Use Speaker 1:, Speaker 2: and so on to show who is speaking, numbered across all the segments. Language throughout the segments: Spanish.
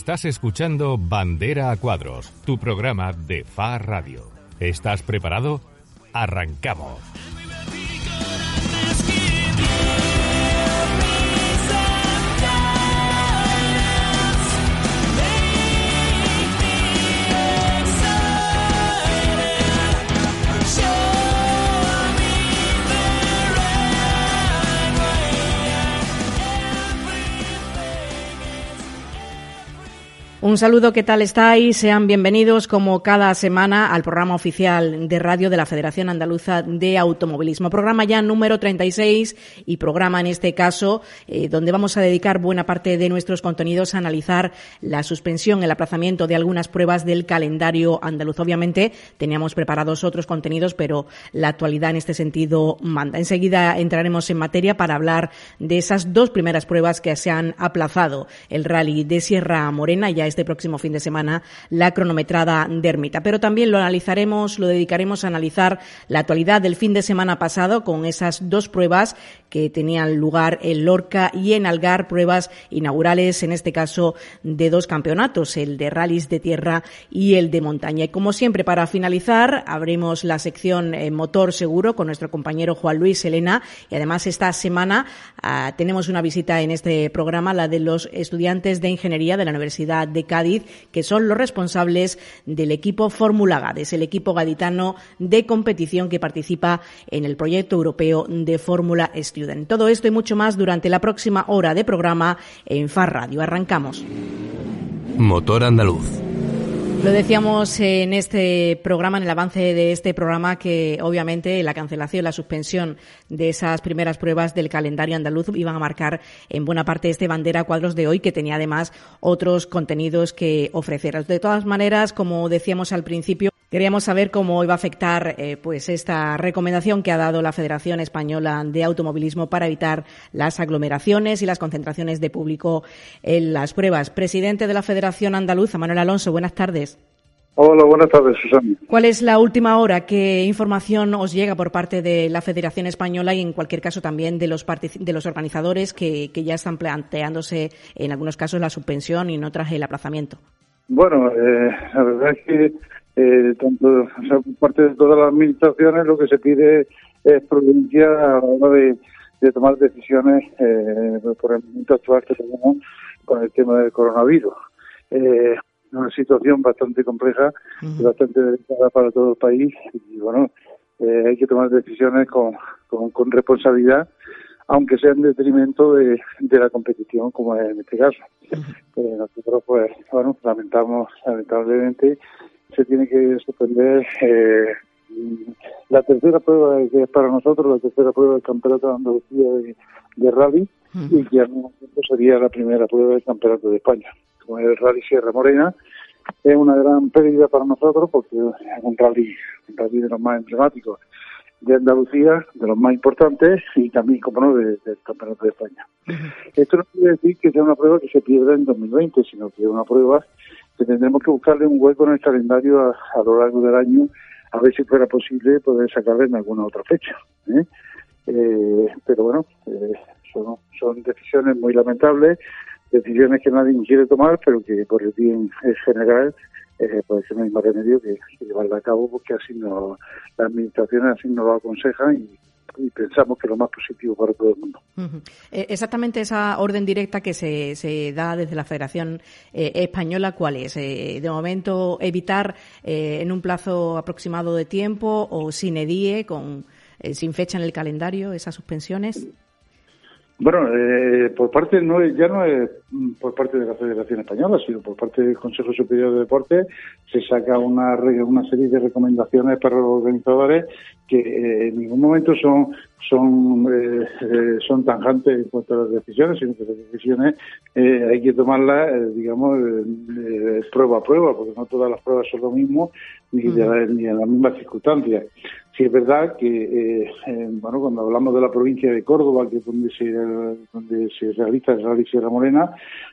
Speaker 1: Estás escuchando Bandera a Cuadros, tu programa de FA Radio. ¿Estás preparado? Arrancamos.
Speaker 2: Un saludo, ¿qué tal estáis? Sean bienvenidos como cada semana al programa oficial de radio de la Federación Andaluza de Automovilismo. Programa ya número 36 y programa en este caso eh, donde vamos a dedicar buena parte de nuestros contenidos a analizar la suspensión, el aplazamiento de algunas pruebas del calendario andaluz. Obviamente teníamos preparados otros contenidos, pero la actualidad en este sentido manda. Enseguida entraremos en materia para hablar de esas dos primeras pruebas que se han aplazado. El rally de Sierra Morena ya este próximo fin de semana la cronometrada de Ermita. Pero también lo analizaremos, lo dedicaremos a analizar la actualidad del fin de semana pasado con esas dos pruebas que tenían lugar en Lorca y en Algar, pruebas inaugurales, en este caso de dos campeonatos, el de rallies de tierra y el de montaña. Y como siempre, para finalizar, abrimos la sección eh, motor seguro con nuestro compañero Juan Luis Elena y además esta semana ah, tenemos una visita en este programa, la de los estudiantes de ingeniería de la Universidad de Cádiz, que son los responsables del equipo Fórmula Gades, el equipo gaditano de competición que participa en el proyecto europeo de Fórmula Student. Todo esto y mucho más durante la próxima hora de programa en FAR Radio. Arrancamos.
Speaker 1: Motor Andaluz.
Speaker 2: Lo decíamos en este programa, en el avance de este programa, que obviamente la cancelación, la suspensión de esas primeras pruebas del calendario andaluz iban a marcar en buena parte este bandera cuadros de hoy, que tenía además otros contenidos que ofrecer. De todas maneras, como decíamos al principio, queríamos saber cómo iba a afectar eh, pues esta recomendación que ha dado la Federación Española de Automovilismo para evitar las aglomeraciones y las concentraciones de público en las pruebas. Presidente de la Federación Andaluza, Manuel Alonso, buenas tardes.
Speaker 3: Hola, buenas tardes, Susana.
Speaker 2: ¿Cuál es la última hora? ¿Qué información os llega por parte de la Federación Española y, en cualquier caso, también de los, de los organizadores que, ya están planteándose, en algunos casos, la suspensión y en otras el aplazamiento?
Speaker 3: Bueno, eh, la verdad es que eh, tanto, por parte de todas las administraciones lo que se pide es prudencia a la hora de, tomar decisiones eh, por el momento actual que tenemos con el tema del coronavirus. Eh, una situación bastante compleja y bastante delicada para todo el país y bueno, eh, hay que tomar decisiones con, con, responsabilidad, aunque sea en detrimento de, la competición, como es en este caso. Eh, nosotros, pues, bueno, lamentamos, lamentablemente, se tiene que suspender eh, la tercera prueba que es para nosotros, la tercera prueba del Campeonato de Andalucía de, Rally, y que al mismo tiempo sería la primera prueba del Campeonato de España como el Rally Sierra Morena, es una gran pérdida para nosotros porque es un rally, un rally de los más emblemáticos de Andalucía, de los más importantes y también, como no, del Campeonato de España. Esto no quiere decir que sea una prueba que se pierda en 2020, sino que es una prueba que tendremos que buscarle un hueco en el calendario a, lo largo del año, a ver si fuera posible poder sacarle en alguna otra fecha. ¿eh? Eh, pero bueno, eh, son, son decisiones muy lamentables decisiones que nadie quiere tomar, pero que por el bien general eh, no hay más remedio que, llevarla a cabo porque así no, las administraciones así nos lo aconsejan y, pensamos que lo más positivo para todo el mundo.
Speaker 2: Eh, exactamente esa orden directa que se, se da desde la Federación eh, Española, ¿cuál es? Eh, de momento, evitar en un plazo aproximado de tiempo o sin edie, con, sin fecha en el calendario, esas suspensiones.
Speaker 3: Bueno, eh, por parte no ya no es por parte de la Federación Española, sino por parte del Consejo Superior de Deportes se saca una una serie de recomendaciones para los organizadores que eh, en ningún momento son son eh, eh, son tanjantes en cuanto a las decisiones, sino que las decisiones hay que tomarlas, digamos, prueba a prueba, porque no todas las pruebas son lo mismo ni, de ni en las mismas circunstancias. Sí es verdad que, eh, bueno, cuando hablamos de la provincia de Córdoba, que es donde se, donde se realiza el Rally Sierra Morena,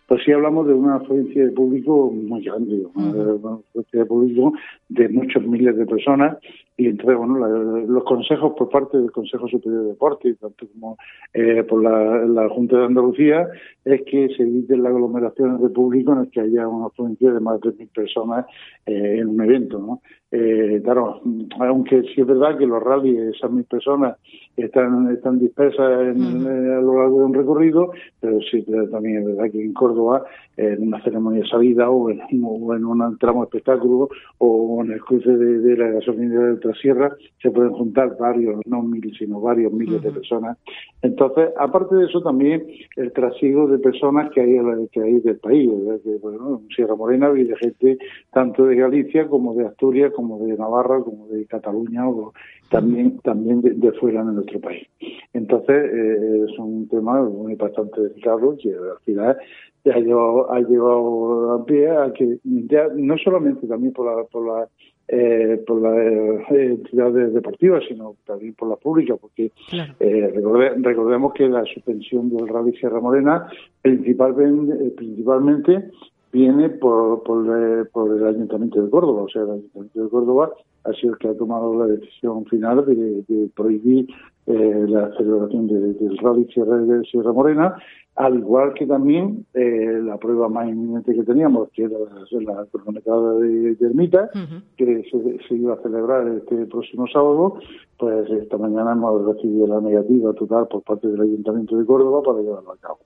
Speaker 3: pues sí hablamos de una afluencia de público muy grande, una afluencia de público de muchos miles de personas y entonces, bueno, los consejos por parte del Consejo Superior de Deportes, tanto como eh, por la, Junta de Andalucía, es que se eviten las aglomeraciones de público en el que haya una afluencia de más de mil personas eh, en un evento, ¿no? Eh, claro, aunque sí es verdad que los rallies, esas mil personas, están, están dispersas en, a lo largo de un recorrido, pero sí también es verdad que en Córdoba, en una ceremonia de salida o en, o en un tramo espectáculo o en el cruce de, la gasolina de la sierra, se pueden juntar varios, no mil, sino varios miles de personas. Entonces, aparte de eso, también el trasiego de personas que hay, que hay del país, que, bueno, en Sierra Morena vive gente tanto de Galicia como de Asturias, como de Navarra, como de Cataluña o también también de, fuera de nuestro país. Entonces, eh, es un tema muy bastante delicado que al final ha llevado, ha llevado a pie a que ya no solamente también por la, por la eh, por las eh, entidades deportivas, sino también por la pública, porque eh, recordemos que la suspensión del Rally Sierra Morena principalmente, eh, principalmente viene por, por, por, el Ayuntamiento de Córdoba, o sea, el Ayuntamiento de Córdoba ha sido el que ha tomado la decisión final de, prohibir la celebración del Rally Sierra, Sierra Morena al igual que también eh, la prueba más inminente que teníamos, que era la cronometrada de, de Ermita, que se, iba a celebrar este próximo sábado, pues esta mañana hemos recibido la negativa total por parte del Ayuntamiento de Córdoba para llevarlo a cabo.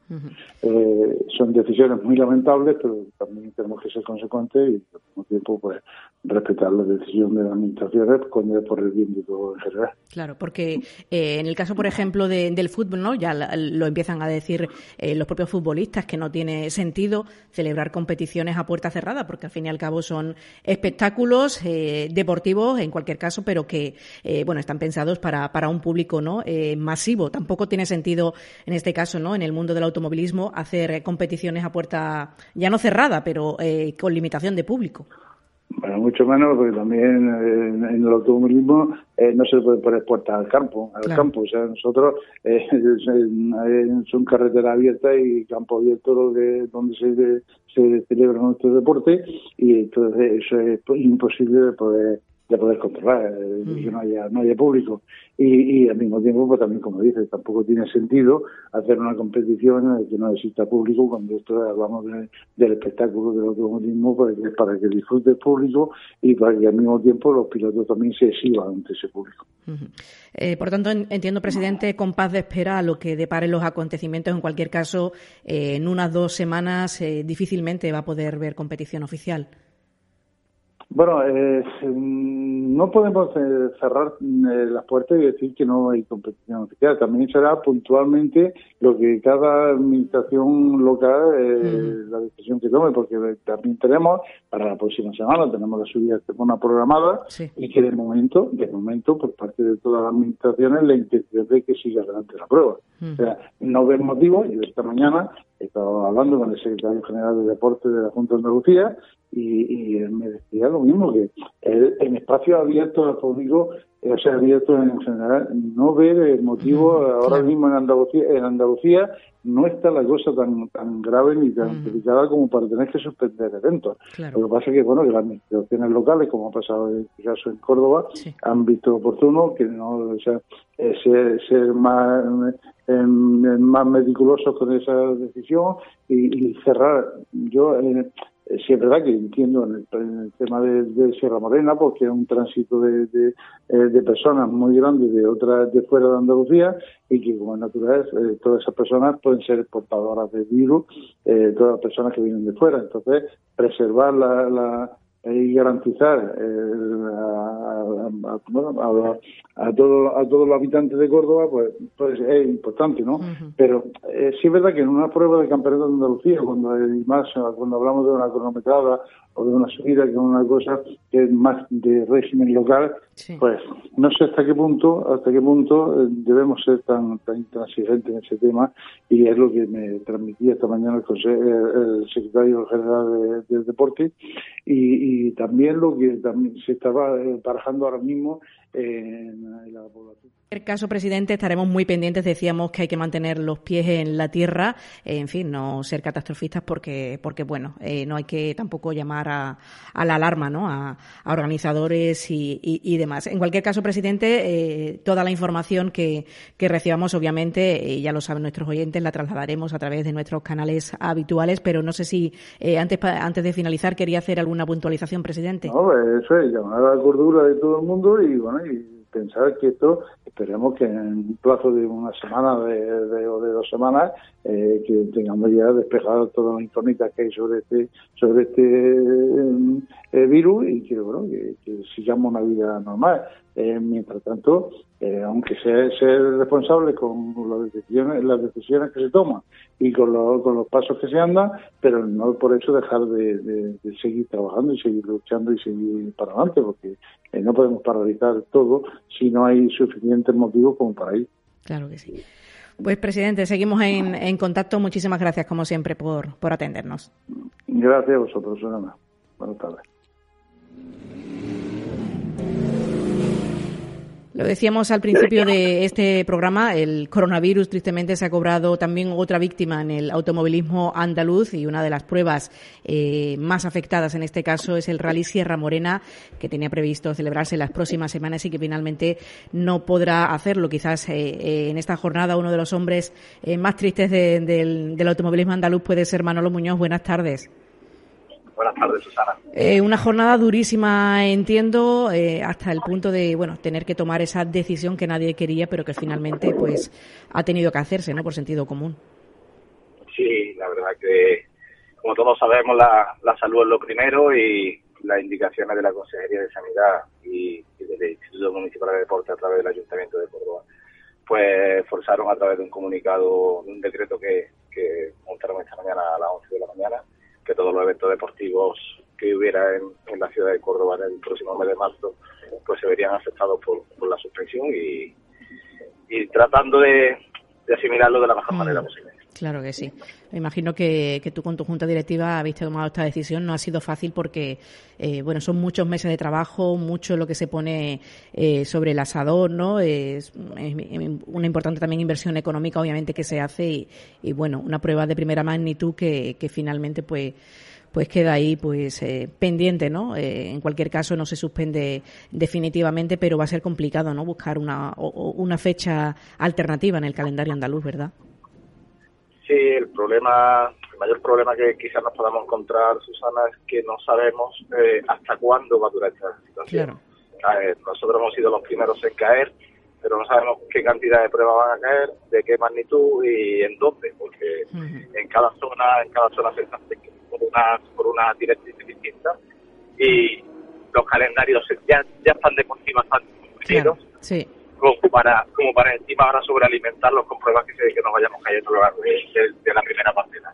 Speaker 3: eh, son decisiones muy lamentables, pero también tenemos que ser consecuentes y al mismo tiempo pues respetar la decisión de la administración cuando por el bien de todo en general.
Speaker 2: Claro, porque eh, en el caso, por ejemplo, del fútbol, ¿no? ya lo empiezan a decir eh, los propios futbolistas que no tiene sentido celebrar competiciones a puerta cerrada, porque al fin y al cabo son espectáculos eh, deportivos en cualquier caso, pero que eh, bueno están pensados para, para un público no masivo. Tampoco tiene sentido en este caso, no, en el mundo del automovilismo hacer competiciones a puerta ya no cerrada, pero con limitación de público.
Speaker 3: Bueno, mucho menos, porque también en, el automovilismo eh, no se puede poner puertas al campo, al campo. O sea, nosotros eh, son carreteras abiertas y campo abierto donde se, se celebra nuestro deporte y entonces eso es imposible de poder de poder controlar, eh, que no haya, no haya público. Y, y, al mismo tiempo, pues también, como dices, tampoco tiene sentido hacer una competición en la que no exista público cuando esto hablamos del espectáculo del automovilismo para que, para que disfrute el público y para que al mismo tiempo los pilotos también se exhiban ante ese público.
Speaker 2: Eh, por tanto, entiendo, presidente, con paz de espera a lo que deparen los acontecimientos. En cualquier caso, eh, en unas dos semanas difícilmente va a poder ver competición oficial.
Speaker 3: Bueno, eh, no podemos eh, cerrar eh, las puertas y decir que no hay competición oficial. También será puntualmente lo que cada administración local, eh, la decisión que tome, porque también tenemos para la próxima semana, tenemos la subida de una programada y que de momento, de momento, por parte de todas las administraciones, la intención de que siga adelante la prueba. O sea, no veo motivo, y esta mañana he estado hablando con el secretario general de Deporte de la Junta de Andalucía y, él me decía lo mismo, que en espacio abierto al público, o sea, abierto en general, no ve el motivo ahora mismo en Andalucía, en Andalucía no está la cosa tan tan grave ni tan delicada como para tener que suspender eventos. Lo que pasa es que, bueno, que las administraciones locales, como ha pasado en este caso en Córdoba, han visto oportuno que no, o sea, eh, ser, más, eh, más meticulosos con esa decisión y, cerrar. Yo, eh, eh, sí es verdad que entiendo en el, tema de, Sierra Morena, porque es un tránsito de, eh, de, personas muy grande de otras de fuera de Andalucía y que como es natural, eh, todas esas personas pueden ser portadoras de virus, todas las personas que vienen de fuera. Entonces, preservar la, la y garantizar a, a, todos a todos los habitantes de Córdoba pues, pues es importante no pero sí es verdad que en una prueba de campeonato de Andalucía cuando más cuando hablamos de una cronometrada o de una subida que es una cosa que es más de régimen local, pues no sé hasta qué punto, hasta qué punto eh, debemos ser tan, tan intransigentes en ese tema y es lo que me transmitía esta mañana el, secretario general del de deporte y, y también lo que también se estaba barajando ahora mismo en la población.
Speaker 2: En el caso, presidente, estaremos muy pendientes. Decíamos que hay que mantener los pies en la tierra, en fin, no ser catastrofistas porque, porque bueno, eh, no hay que tampoco llamar a, la alarma, ¿no? A, organizadores y, demás. En cualquier caso, presidente, eh, toda la información que, que recibamos, obviamente, eh, ya lo saben nuestros oyentes, la trasladaremos a través de nuestros canales habituales, pero no sé si antes, antes de finalizar quería hacer alguna puntualización, presidente.
Speaker 3: No, eso es llamar a la cordura de todo el mundo y, bueno, y pensar que esto, esperemos que en un plazo de una semana de, o de dos semanas, eh, que tengamos ya despejado todas las incógnitas que hay sobre este sobre este eh, virus y que, bueno, que, sigamos una vida normal. Eh, mientras tanto, aunque sea ser responsable con las decisiones, las decisiones que se toman y con, con los pasos que se andan, pero no por eso dejar de, seguir trabajando y seguir luchando y seguir para adelante, porque no podemos paralizar todo si no hay suficientes motivos como para ir.
Speaker 2: Claro que sí. Pues, presidente, seguimos en, en contacto. Muchísimas gracias, como siempre, por, por atendernos.
Speaker 3: Gracias a vosotros, Ana. Buenas tardes.
Speaker 2: Lo decíamos al principio de este programa, el coronavirus tristemente se ha cobrado también otra víctima en el automovilismo andaluz y una de las pruebas eh, más afectadas en este caso es el Rally Sierra Morena, que tenía previsto celebrarse las próximas semanas y que finalmente no podrá hacerlo. Quizás eh, eh, en esta jornada uno de los hombres más tristes del automovilismo andaluz puede ser Manolo Muñoz. Buenas tardes.
Speaker 4: Buenas tardes, Susana.
Speaker 2: Eh, una jornada durísima, entiendo, eh, hasta el punto de, bueno, tener que tomar esa decisión que nadie quería, pero que finalmente, pues, ha tenido que hacerse, ¿no? Por sentido común.
Speaker 4: Sí, la verdad que, como todos sabemos, la, la salud es lo primero y las indicaciones de la Consejería de Sanidad y, del Instituto Municipal de Deporte a través del Ayuntamiento de Córdoba, pues forzaron a través de un comunicado, un decreto que, que montaron esta mañana a las 11 de la mañana, que todos los eventos deportivos que hubiera en, la ciudad de Córdoba en el próximo mes de marzo pues se verían afectados por, la suspensión y, y tratando de, asimilarlo de la mejor mm. manera posible.
Speaker 2: Claro que sí. Me imagino que, que, tú con tu junta directiva habéis tomado esta decisión. No ha sido fácil porque, eh, bueno, son muchos meses de trabajo, mucho lo que se pone eh, sobre el asador, ¿no? Es, una importante también inversión económica, obviamente, que se hace y, bueno, una prueba de primera magnitud que, que finalmente, pues, pues queda ahí pues eh, pendiente, ¿no? Eh, en cualquier caso no se suspende definitivamente, pero va a ser complicado, ¿no? Buscar una, una fecha alternativa en el calendario andaluz, ¿verdad?
Speaker 4: Sí, el problema, el mayor problema que quizás nos podamos encontrar, Susana, es que no sabemos eh, hasta cuándo va a durar esta situación. nosotros hemos sido los primeros en caer, pero no sabemos qué cantidad de pruebas van a caer, de qué magnitud y en dónde, porque en cada zona, en cada zona se por una, por una directriz distinta y los calendarios ya, ya están de por sí bastante
Speaker 2: sí.
Speaker 4: Como para como para encima ahora sobrealimentarlos con pruebas que, que nos vayamos cayendo a lo largo de, la primera partida.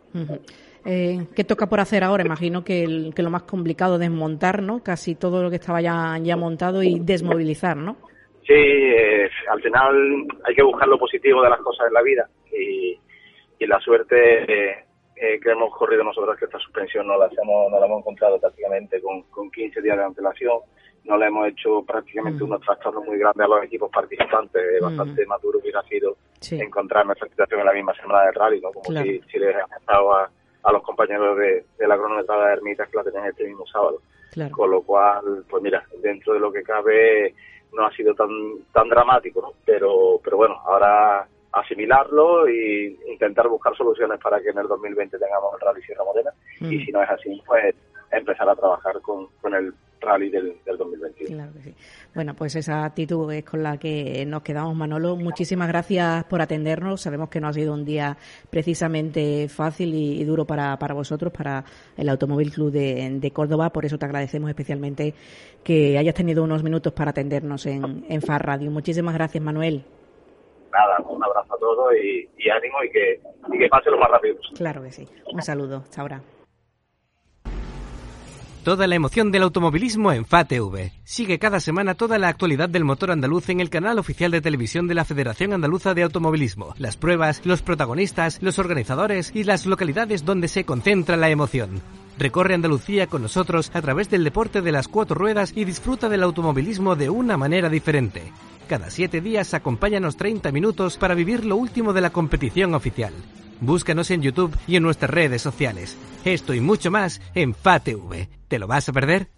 Speaker 2: Eh, ¿Qué toca por hacer ahora? Imagino que, que lo más complicado es desmontar, ¿no? Casi todo lo que estaba ya, ya montado y desmovilizar, ¿no?
Speaker 4: Sí, eh, al final hay que buscar lo positivo de las cosas en la vida y, y la suerte eh, eh, que hemos corrido nosotros que esta suspensión no la, hemos, no la hemos encontrado prácticamente con, con 15 días de antelación. No le hemos hecho prácticamente mm. unos trastornos muy grandes a los equipos participantes. Mm. Bastante maduro hubiera sido encontrar nuestra situación en la misma semana del rally, ¿no? como si, si les pasado a, a, los compañeros de, de la cronometrada de Ermitas que la tenían este mismo sábado. Con lo cual, pues mira, dentro de lo que cabe no ha sido tan tan dramático, ¿no? pero pero bueno, ahora asimilarlo e intentar buscar soluciones para que en el 2020 tengamos el Rally Sierra Morena y mm. si no es así, pues empezar a trabajar con, con el rally del, del 2021.
Speaker 2: Claro que sí. Bueno, pues esa actitud es con la que nos quedamos, Manolo. Muchísimas gracias por atendernos. Sabemos que no ha sido un día precisamente fácil y, duro para, para vosotros, para el Automóvil Club de, de, Córdoba. Por eso te agradecemos especialmente que hayas tenido unos minutos para atendernos en, en FAR Radio. Muchísimas gracias, Manuel
Speaker 4: nada, un abrazo a todos y, ánimo y que, y que pase lo más rápido
Speaker 2: Claro que sí. Un saludo. Hasta ahora.
Speaker 1: Toda la emoción del automovilismo en FATV. Sigue cada semana toda la actualidad del motor andaluz en el canal oficial de televisión de la Federación Andaluza de Automovilismo. Las pruebas, los protagonistas, los organizadores y las localidades donde se concentra la emoción. Recorre Andalucía con nosotros a través del deporte de las cuatro ruedas y disfruta del automovilismo de una manera diferente. Cada siete días acompáñanos 30 minutos para vivir lo último de la competición oficial. Búscanos en YouTube y en nuestras redes sociales. Esto y mucho más en FATV. ¿Te lo vas a perder?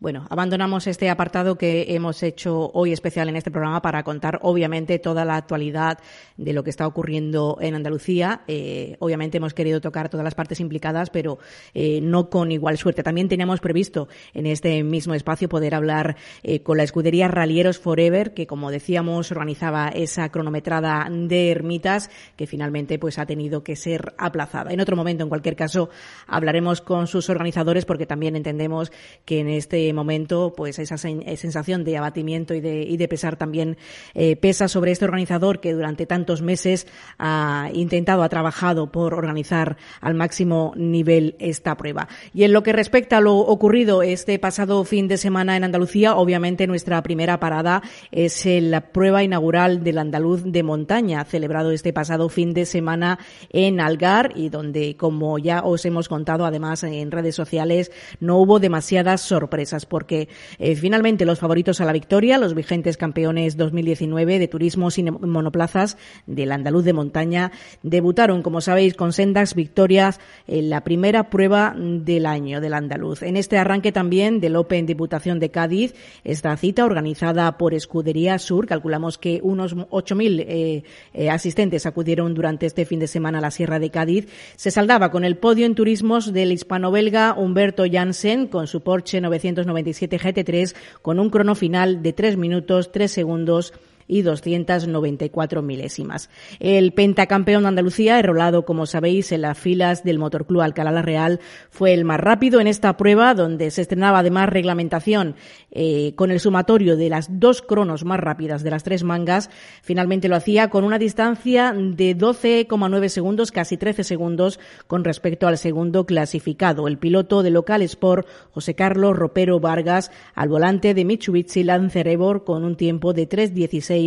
Speaker 2: Bueno, abandonamos este apartado que hemos hecho hoy especial en este programa para contar, obviamente, toda la actualidad de lo que está ocurriendo en Andalucía. Eh, obviamente hemos querido tocar todas las partes implicadas, pero eh, no con igual suerte. También teníamos previsto en este mismo espacio poder hablar eh, con la escudería Ralieros Forever, que, como decíamos, organizaba esa cronometrada de ermitas que finalmente pues ha tenido que ser aplazada. En otro momento, en cualquier caso, hablaremos con sus organizadores porque también entendemos que en este momento, pues esa eh, sensación de abatimiento y de, y de pesar también eh, pesa sobre este organizador que durante tantos meses ha intentado, ha trabajado por organizar al máximo nivel esta prueba. Y en lo que respecta a lo ocurrido este pasado fin de semana en Andalucía, obviamente nuestra primera parada es la prueba inaugural del andaluz de montaña, celebrado este pasado fin de semana en Algar y donde, como ya os hemos contado además en redes sociales, no hubo demasiadas sorpresas porque eh, finalmente los favoritos a la victoria, los vigentes campeones 2019 de turismo sin monoplazas del andaluz de montaña, debutaron, como sabéis, con sendas victorias en la primera prueba del año del andaluz. En este arranque también del Open Diputación de Cádiz, esta cita organizada por Escudería Sur, calculamos que unos 8.000 eh, eh, asistentes acudieron durante este fin de semana a la Sierra de Cádiz, se saldaba con el podio en turismos del hispano-belga Humberto Janssen con su Porsche 900 97 GT3 con un crono final de 3 minutos 3 segundos y 294 milésimas. El pentacampeón de Andalucía, enrolado, como sabéis, en las filas del Motorclub Alcalá la Real, fue el más rápido en esta prueba, donde se estrenaba además reglamentación eh, con el sumatorio de las dos cronos más rápidas de las tres mangas. Finalmente lo hacía con una distancia de 12,9 segundos, casi 13 segundos, con respecto al segundo clasificado, el piloto de Local Sport, José Carlos Ropero Vargas, al volante de Mitsubishi Lancer Evor, con un tiempo de 3.16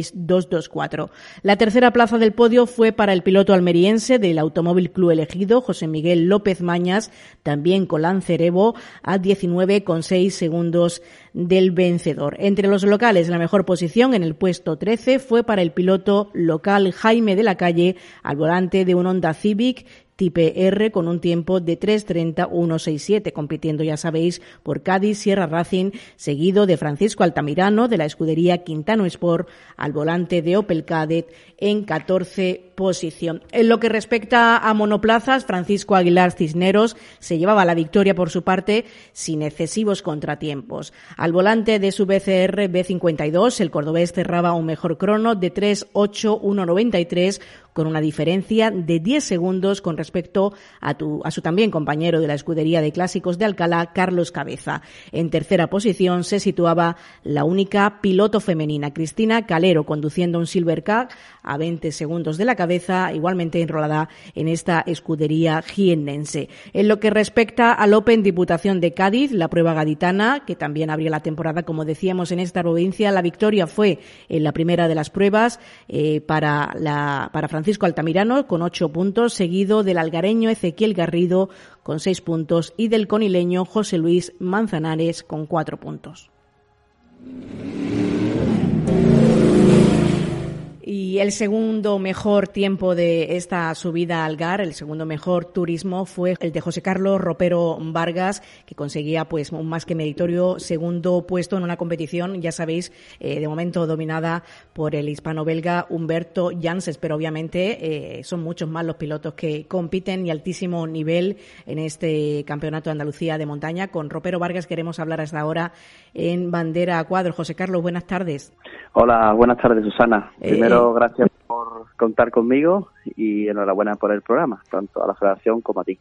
Speaker 2: la tercera plaza del podio fue para el piloto almeriense del Automóvil Club elegido, José Miguel López Mañas, también con Lancerevo, a 19,6 segundos del vencedor. Entre los locales, la mejor posición en el puesto 13 fue para el piloto local Jaime de la Calle, al volante de un Honda Civic Type R con un tiempo de 3.30.167, compitiendo, ya sabéis, por Cádiz, Sierra Racing, seguido de Francisco Altamirano de la escudería Quintano Sport al volante de Opel Cadet en 14 posición. En lo que respecta a monoplazas, Francisco Aguilar Cisneros se llevaba la victoria por su parte sin excesivos contratiempos. Al volante de su BCR B52, el cordobés cerraba un mejor crono de 3.8.193 con una diferencia de 10 segundos con respecto a, tu, a su también compañero de la escudería de clásicos de Alcalá, Carlos Cabeza. En tercera posición se situaba la única piloto femenina, Cristina Calero, conduciendo un Silver Car a 20 segundos de la cabeza, igualmente enrolada en esta escudería jiennense. En lo que respecta al Open Diputación de Cádiz, la prueba gaditana, que también abrió la temporada, como decíamos, en esta provincia, la victoria fue en la primera de las pruebas eh, para, la, para Francisco Altamirano con ocho puntos, seguido del algareño Ezequiel Garrido con seis puntos y del conileño José Luis Manzanares con cuatro puntos. Y el segundo mejor tiempo de esta subida al GAR, el segundo mejor turismo, fue el de José Carlos Ropero Vargas, que conseguía pues un más que meritorio segundo puesto en una competición, ya sabéis, eh, de momento dominada por el hispano-belga Humberto Janses, pero obviamente eh, son muchos más los pilotos que compiten y altísimo nivel en este campeonato de Andalucía de montaña. Con Ropero Vargas queremos hablar hasta ahora en bandera a cuadro. José Carlos, buenas tardes.
Speaker 5: Hola, buenas tardes, Susana. Eh, Gracias por contar conmigo y enhorabuena por el programa, tanto a la Federación como a ti.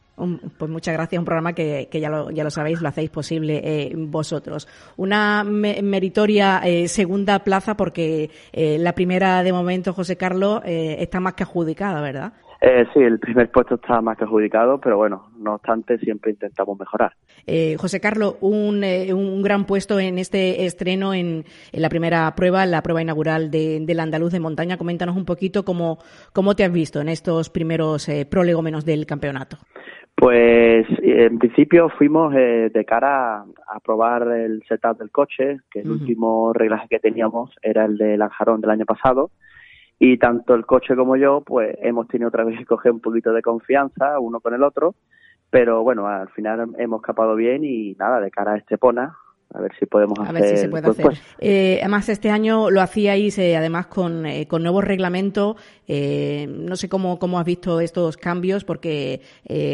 Speaker 2: Pues muchas gracias, un programa que, que ya, lo, ya lo sabéis, lo hacéis posible eh, vosotros. Una meritoria eh, segunda plaza porque la primera de momento, José Carlos, está más que adjudicada, ¿verdad?
Speaker 5: Eh, sí, el primer puesto está más que adjudicado, pero bueno, no obstante, siempre intentamos mejorar.
Speaker 2: Eh, José Carlos, un, eh, un, gran puesto en este estreno en, en, la primera prueba, en la prueba inaugural de, del andaluz de montaña. Coméntanos un poquito cómo, cómo te has visto en estos primeros eh, prolegómenos del campeonato.
Speaker 5: Pues en principio fuimos eh, de cara a, probar el setup del coche, que el último reglaje que teníamos era el de Lanjarón del año pasado. Y tanto el coche como yo, pues hemos tenido otra vez que coger un poquito de confianza uno con el otro. Pero bueno, al final hemos escapado bien y nada, de cara a Estepona, a ver si podemos
Speaker 2: a Ver si se puede hacer. Eh, además, este año lo hacíais eh, además con, eh, con nuevos reglamentos. Eh, no sé cómo, cómo has visto estos cambios, porque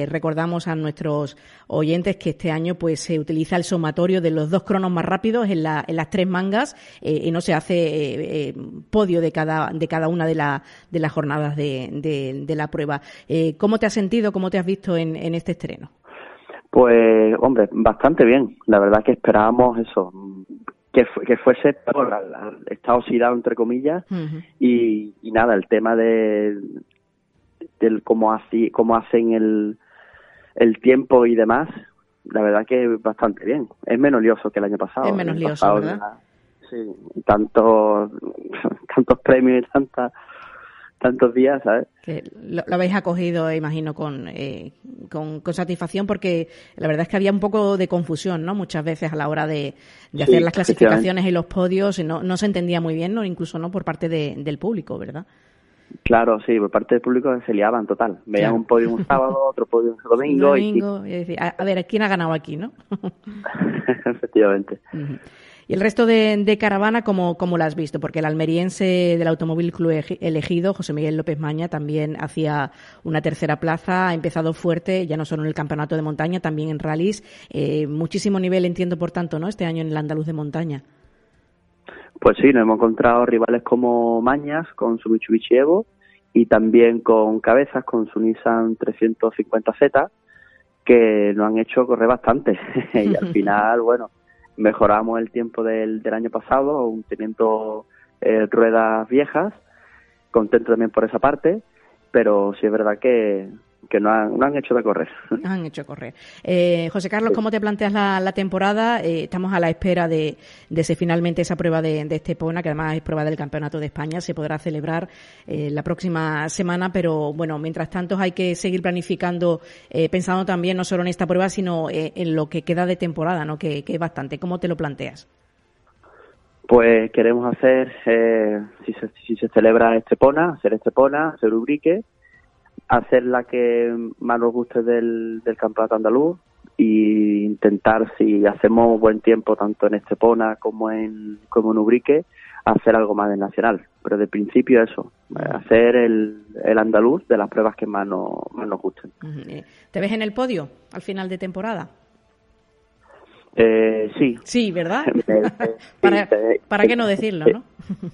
Speaker 2: recordamos a nuestros oyentes que este año pues se utiliza el sumatorio de los dos cronos más rápidos en, la, en las tres mangas y no se hace podio de cada, de cada una de, la, de las jornadas de, de, de la prueba. ¿Cómo te has sentido, cómo te has visto en, en este estreno?
Speaker 5: Pues, hombre, bastante bien. La verdad que esperábamos eso, que, que fuese está oxidado, entre comillas, y, nada, el tema de del cómo, así, cómo hacen el, el tiempo y demás, la verdad que bastante bien. Es menos lioso que el año pasado.
Speaker 2: Es menos lioso, ¿verdad?
Speaker 5: sí, tantos, tantos premios y tantas tantos días, ¿sabes?
Speaker 2: Que lo, habéis acogido, imagino, con, eh, con, satisfacción, porque la verdad es que había un poco de confusión, ¿no? Muchas veces a la hora de, hacer las clasificaciones y los podios, no, no se entendía muy bien, ¿no? Incluso no por parte del público, ¿verdad?
Speaker 5: Claro, sí, por parte del público se liaban total. Veían un podio un sábado, otro podio un domingo. y,
Speaker 2: a, ver, ¿quién ha ganado aquí, no?
Speaker 5: Efectivamente.
Speaker 2: Y el resto de, caravana, ¿cómo, ¿cómo, la has visto? Porque el almeriense del Automóvil Club elegido, José Miguel López Maña, también hacía una tercera plaza, ha empezado fuerte, ya no solo en el campeonato de montaña, también en rallies. Eh, muchísimo nivel, entiendo, por tanto, ¿no? Este año en el andaluz de montaña.
Speaker 5: Pues sí, nos hemos encontrado rivales como Mañas con su Mitsubishi Evo y también con Cabezas con su Nissan 350Z que nos han hecho correr bastante y al final, bueno, mejoramos el tiempo del, del año pasado, teniendo eh, ruedas viejas, contento también por esa parte, pero sí es verdad que, que no han, no han hecho de correr.
Speaker 2: No han hecho correr. Eh, José Carlos, ¿cómo te planteas la, temporada? Eh, estamos a la espera de, de si finalmente esa prueba de, de, Estepona, que además es prueba del Campeonato de España, se podrá celebrar eh, la próxima semana, pero bueno, mientras tanto hay que seguir planificando, pensando también no solo en esta prueba, sino en lo que queda de temporada, ¿no? que, que es bastante. ¿Cómo te lo planteas?
Speaker 5: Pues queremos hacer, si, se, si se celebra Estepona, hacer Estepona, hacer Ubrique, hacer la que más nos guste del, del campeonato andaluz e intentar, si hacemos buen tiempo tanto en Estepona como en, como en Ubrique, hacer algo más del nacional. Pero de principio eso, hacer el, el andaluz de las pruebas que más, no, más nos gusten.
Speaker 2: Eh, ¿Te ves en el podio al final de temporada?
Speaker 5: Eh, sí.
Speaker 2: Sí, ¿verdad? para, ¿Para qué no decirlo, no?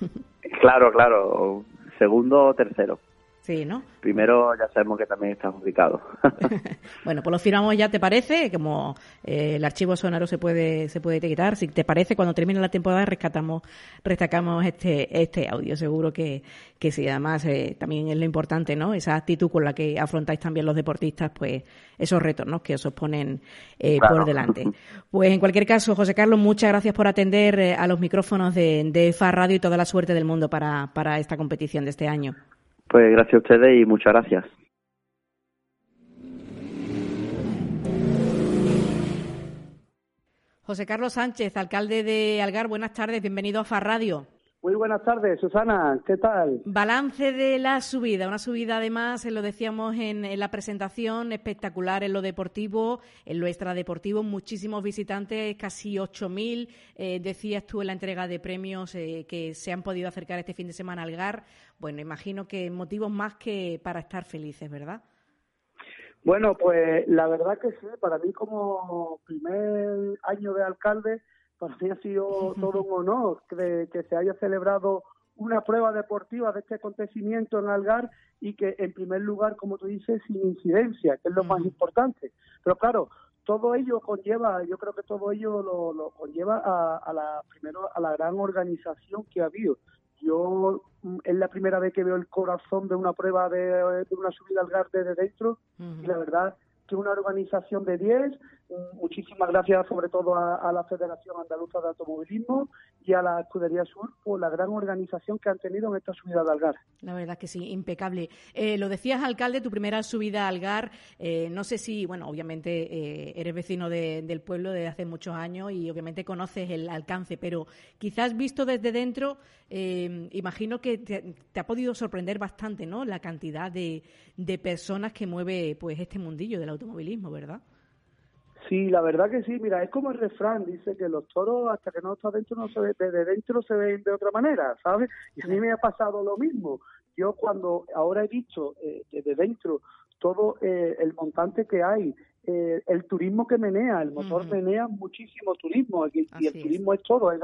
Speaker 5: claro, claro. Segundo o tercero.
Speaker 2: Sí, ¿no?
Speaker 5: Primero ya sabemos que también está ubicado.
Speaker 2: bueno, pues lo firmamos ya, ¿te parece? Como eh, el archivo sonoro se puede se puede quitar. Si te parece, cuando termine la temporada rescatamos rescatamos este este audio. Seguro que, que sí. Además, eh, también es lo importante, ¿no? Esa actitud con la que afrontáis también los deportistas, pues esos retos, ¿no? Que os ponen eh, por delante. Pues en cualquier caso, José Carlos, muchas gracias por atender a los micrófonos de, de FA Radio y toda la suerte del mundo para, para esta competición de este año.
Speaker 5: Pues gracias a ustedes y muchas gracias.
Speaker 2: José Carlos Sánchez, alcalde de Algar, buenas tardes, bienvenido a FAR Radio.
Speaker 6: Muy buenas tardes, Susana, ¿qué tal?
Speaker 2: Balance de la subida, una subida además, lo decíamos en, la presentación, espectacular en lo deportivo, en lo extradeportivo, muchísimos visitantes, casi 8.000, eh, decías tú en la entrega de premios eh, que se han podido acercar este fin de semana al Algar. Bueno, imagino que motivos más que para estar felices, ¿verdad?
Speaker 6: Bueno, pues la verdad que sí, para mí como primer año de alcalde, para mí ha sido todo un honor que, que se haya celebrado una prueba deportiva de este acontecimiento en Algar y que en primer lugar, como tú dices, sin incidencia, que es lo más importante. Pero claro, todo ello conlleva, yo creo que todo ello lo, lo conlleva a, a, la primero a la gran organización que ha habido. Yo mm, es la primera vez que veo el corazón de una prueba de, una subida al GAR desde dentro y la verdad que una organización de 10, muchísimas gracias sobre todo a, la Federación Andaluza de Automovilismo y a la Escudería Sur por la gran organización que han tenido en esta subida de Algar.
Speaker 2: La verdad que sí, impecable. Eh, lo decías, alcalde, tu primera subida a Algar, eh, no sé si, bueno, obviamente eh, eres vecino del pueblo desde hace muchos años y obviamente conoces el alcance, pero quizás visto desde dentro, imagino que te, ha podido sorprender bastante, ¿no? La cantidad de, de personas que mueve pues este mundillo del automovilismo, ¿verdad?
Speaker 6: Sí, la verdad que sí. Mira, es como el refrán, dice que los toros hasta que no está dentro no se ve, desde dentro se ven de otra manera, ¿sabes? Y a mí me ha pasado lo mismo. Yo cuando ahora he dicho eh, desde dentro todo eh, el montante que hay, eh, el turismo que menea, el motor menea muchísimo turismo y, el turismo es todo, es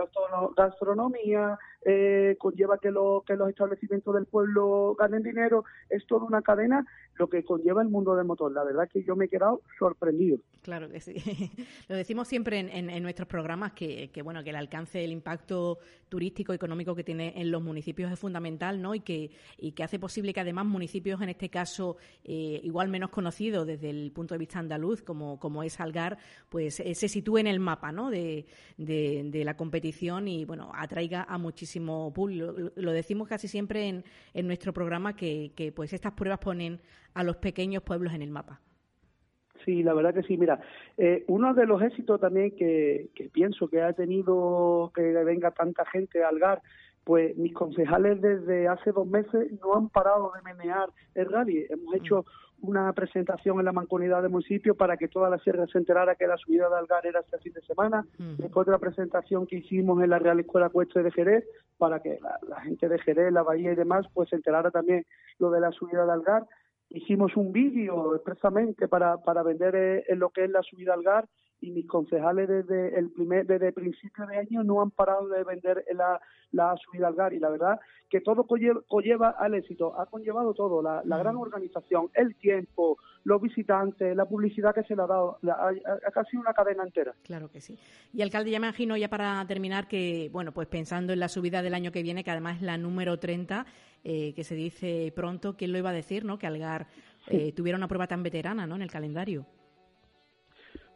Speaker 6: gastronomía, eh, conlleva que, que los establecimientos del pueblo ganen dinero, es toda una cadena lo que conlleva el mundo del motor. La verdad es que yo me he quedado sorprendido.
Speaker 2: Claro que sí. lo decimos siempre en, nuestros programas que, bueno que el alcance, el impacto turístico económico que tiene en los municipios es fundamental, ¿no? Y que y que hace posible que además municipios en este caso eh, igual menos conocidos desde el punto de vista andaluz como, como es Algar, pues eh, se sitúe en el mapa ¿no? de, de, la competición y bueno, atraiga a muchísimo público. Lo, decimos casi siempre en, en nuestro programa que, que pues estas pruebas ponen a los pequeños pueblos en el mapa.
Speaker 6: Sí, la verdad que sí. Mira, eh, uno de los éxitos también que, que, pienso que ha tenido que venga tanta gente a Algar, pues mis concejales desde hace dos meses no han parado de menear el rally. Hemos hecho una presentación en la mancomunidad de municipio para que toda la sierra se enterara que la subida de Algar era este fin de semana. Después de la presentación que hicimos en la Real Escuela Cuestre de Jerez, para que la, gente de Jerez, la Bahía y demás, pues se enterara también lo de la subida de Algar. Hicimos un vídeo expresamente para, para vender eh, en lo que es la subida Algar y mis concejales desde el primer desde el principio de año no han parado de vender la, la subida al GAR y la verdad que todo conlleva, al éxito, ha conllevado todo, la, gran organización, el tiempo, los visitantes, la publicidad que se le ha dado, ha, casi una cadena entera.
Speaker 2: Claro que sí. Y alcalde, ya me imagino ya para terminar que, bueno, pues pensando en la subida del año que viene, que además es la número 30, eh, que se dice pronto, ¿quién lo iba a decir, no? Que Algar eh, tuviera una prueba tan veterana, ¿no? En el calendario.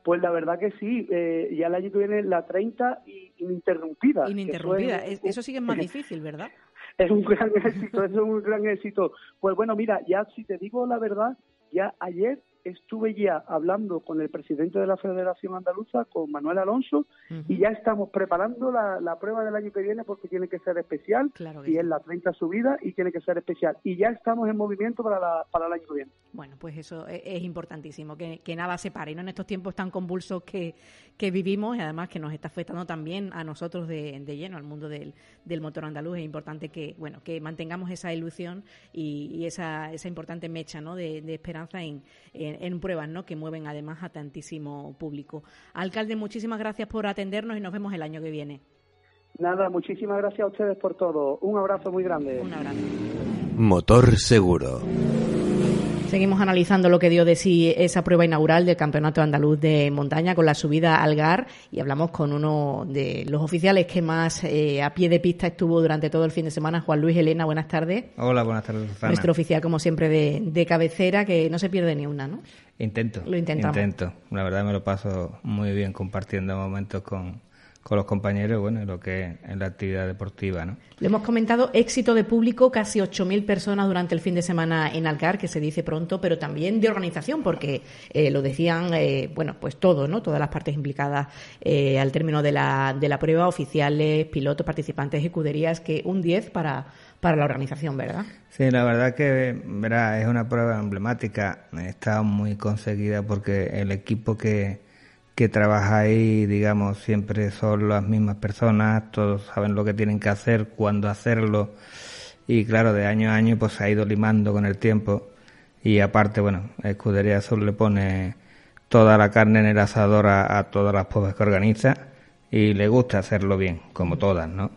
Speaker 6: Pues la verdad que sí, eh, ya el año que viene la 30 y ininterrumpida.
Speaker 2: Ininterrumpida, eso, sí que es más difícil, ¿verdad?
Speaker 6: Es un gran éxito, es un gran éxito. Pues bueno, mira, ya si te digo la verdad, ya ayer estuve ya hablando con el presidente de la Federación Andaluza, con Manuel Alonso, y ya estamos preparando la, prueba del año que viene porque tiene que ser especial, y es la 30 subida y tiene que ser especial. Y ya estamos en movimiento para, la, para el año que viene.
Speaker 2: Bueno, pues eso es, importantísimo, que, nada se pare, ¿no? En estos tiempos tan convulsos que, que vivimos y además que nos está afectando también a nosotros de, lleno, al mundo del, del, motor andaluz, es importante que, bueno, que mantengamos esa ilusión y, esa, esa importante mecha, ¿no? De, esperanza en en, pruebas, ¿no? Que mueven además a tantísimo público. Alcalde, muchísimas gracias por atendernos y nos vemos el año que viene.
Speaker 6: Nada, muchísimas gracias a ustedes por todo. Un abrazo muy grande.
Speaker 2: Un abrazo.
Speaker 7: Motor seguro.
Speaker 2: Seguimos analizando lo que dio de sí esa prueba inaugural del Campeonato Andaluz de Montaña con la subida al GAR y hablamos con uno de los oficiales que más eh, a pie de pista estuvo durante todo el fin de semana, Juan Luis Elena. Buenas tardes.
Speaker 8: Hola, buenas tardes,
Speaker 2: Nuestro oficial, como siempre, de, cabecera, que no se pierde ni una, ¿no?
Speaker 8: Intento.
Speaker 2: Lo intentamos.
Speaker 8: Intento. La verdad me lo paso muy bien compartiendo momentos con, con los compañeros, bueno, lo que es en la actividad deportiva, ¿no?
Speaker 2: Le hemos comentado éxito de público, casi 8.000 personas durante el fin de semana en Alcar, que se dice pronto, pero también de organización, porque eh, lo decían, eh, bueno, pues todo, ¿no? Todas las partes implicadas eh, al término de la, de la prueba, oficiales, pilotos, participantes, escuderías, que un 10 para, para la organización, ¿verdad?
Speaker 8: Sí, la verdad que verá, es una prueba emblemática, está muy conseguida porque el equipo que que trabaja ahí, digamos, siempre son las mismas personas, todos saben lo que tienen que hacer, cuándo hacerlo, y claro, de año a año pues se ha ido limando con el tiempo, y aparte, bueno, Escudería Azul le pone toda la carne en el asador a, todas las pruebas que organiza, y le gusta hacerlo bien, como todas, ¿no?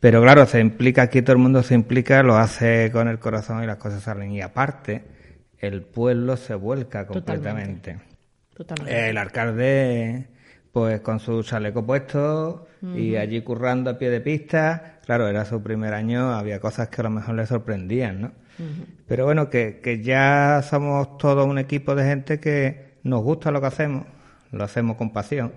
Speaker 8: Pero claro, se implica, aquí todo el mundo se implica, lo hace con el corazón y las cosas salen, y aparte, el pueblo se vuelca completamente. El alcalde, pues con su chaleco puesto y allí currando a pie de pista. Claro, era su primer año, había cosas que a lo mejor le sorprendían, ¿no? Pero bueno, que, que ya somos todo un equipo de gente que nos gusta lo que hacemos, lo hacemos con pasión.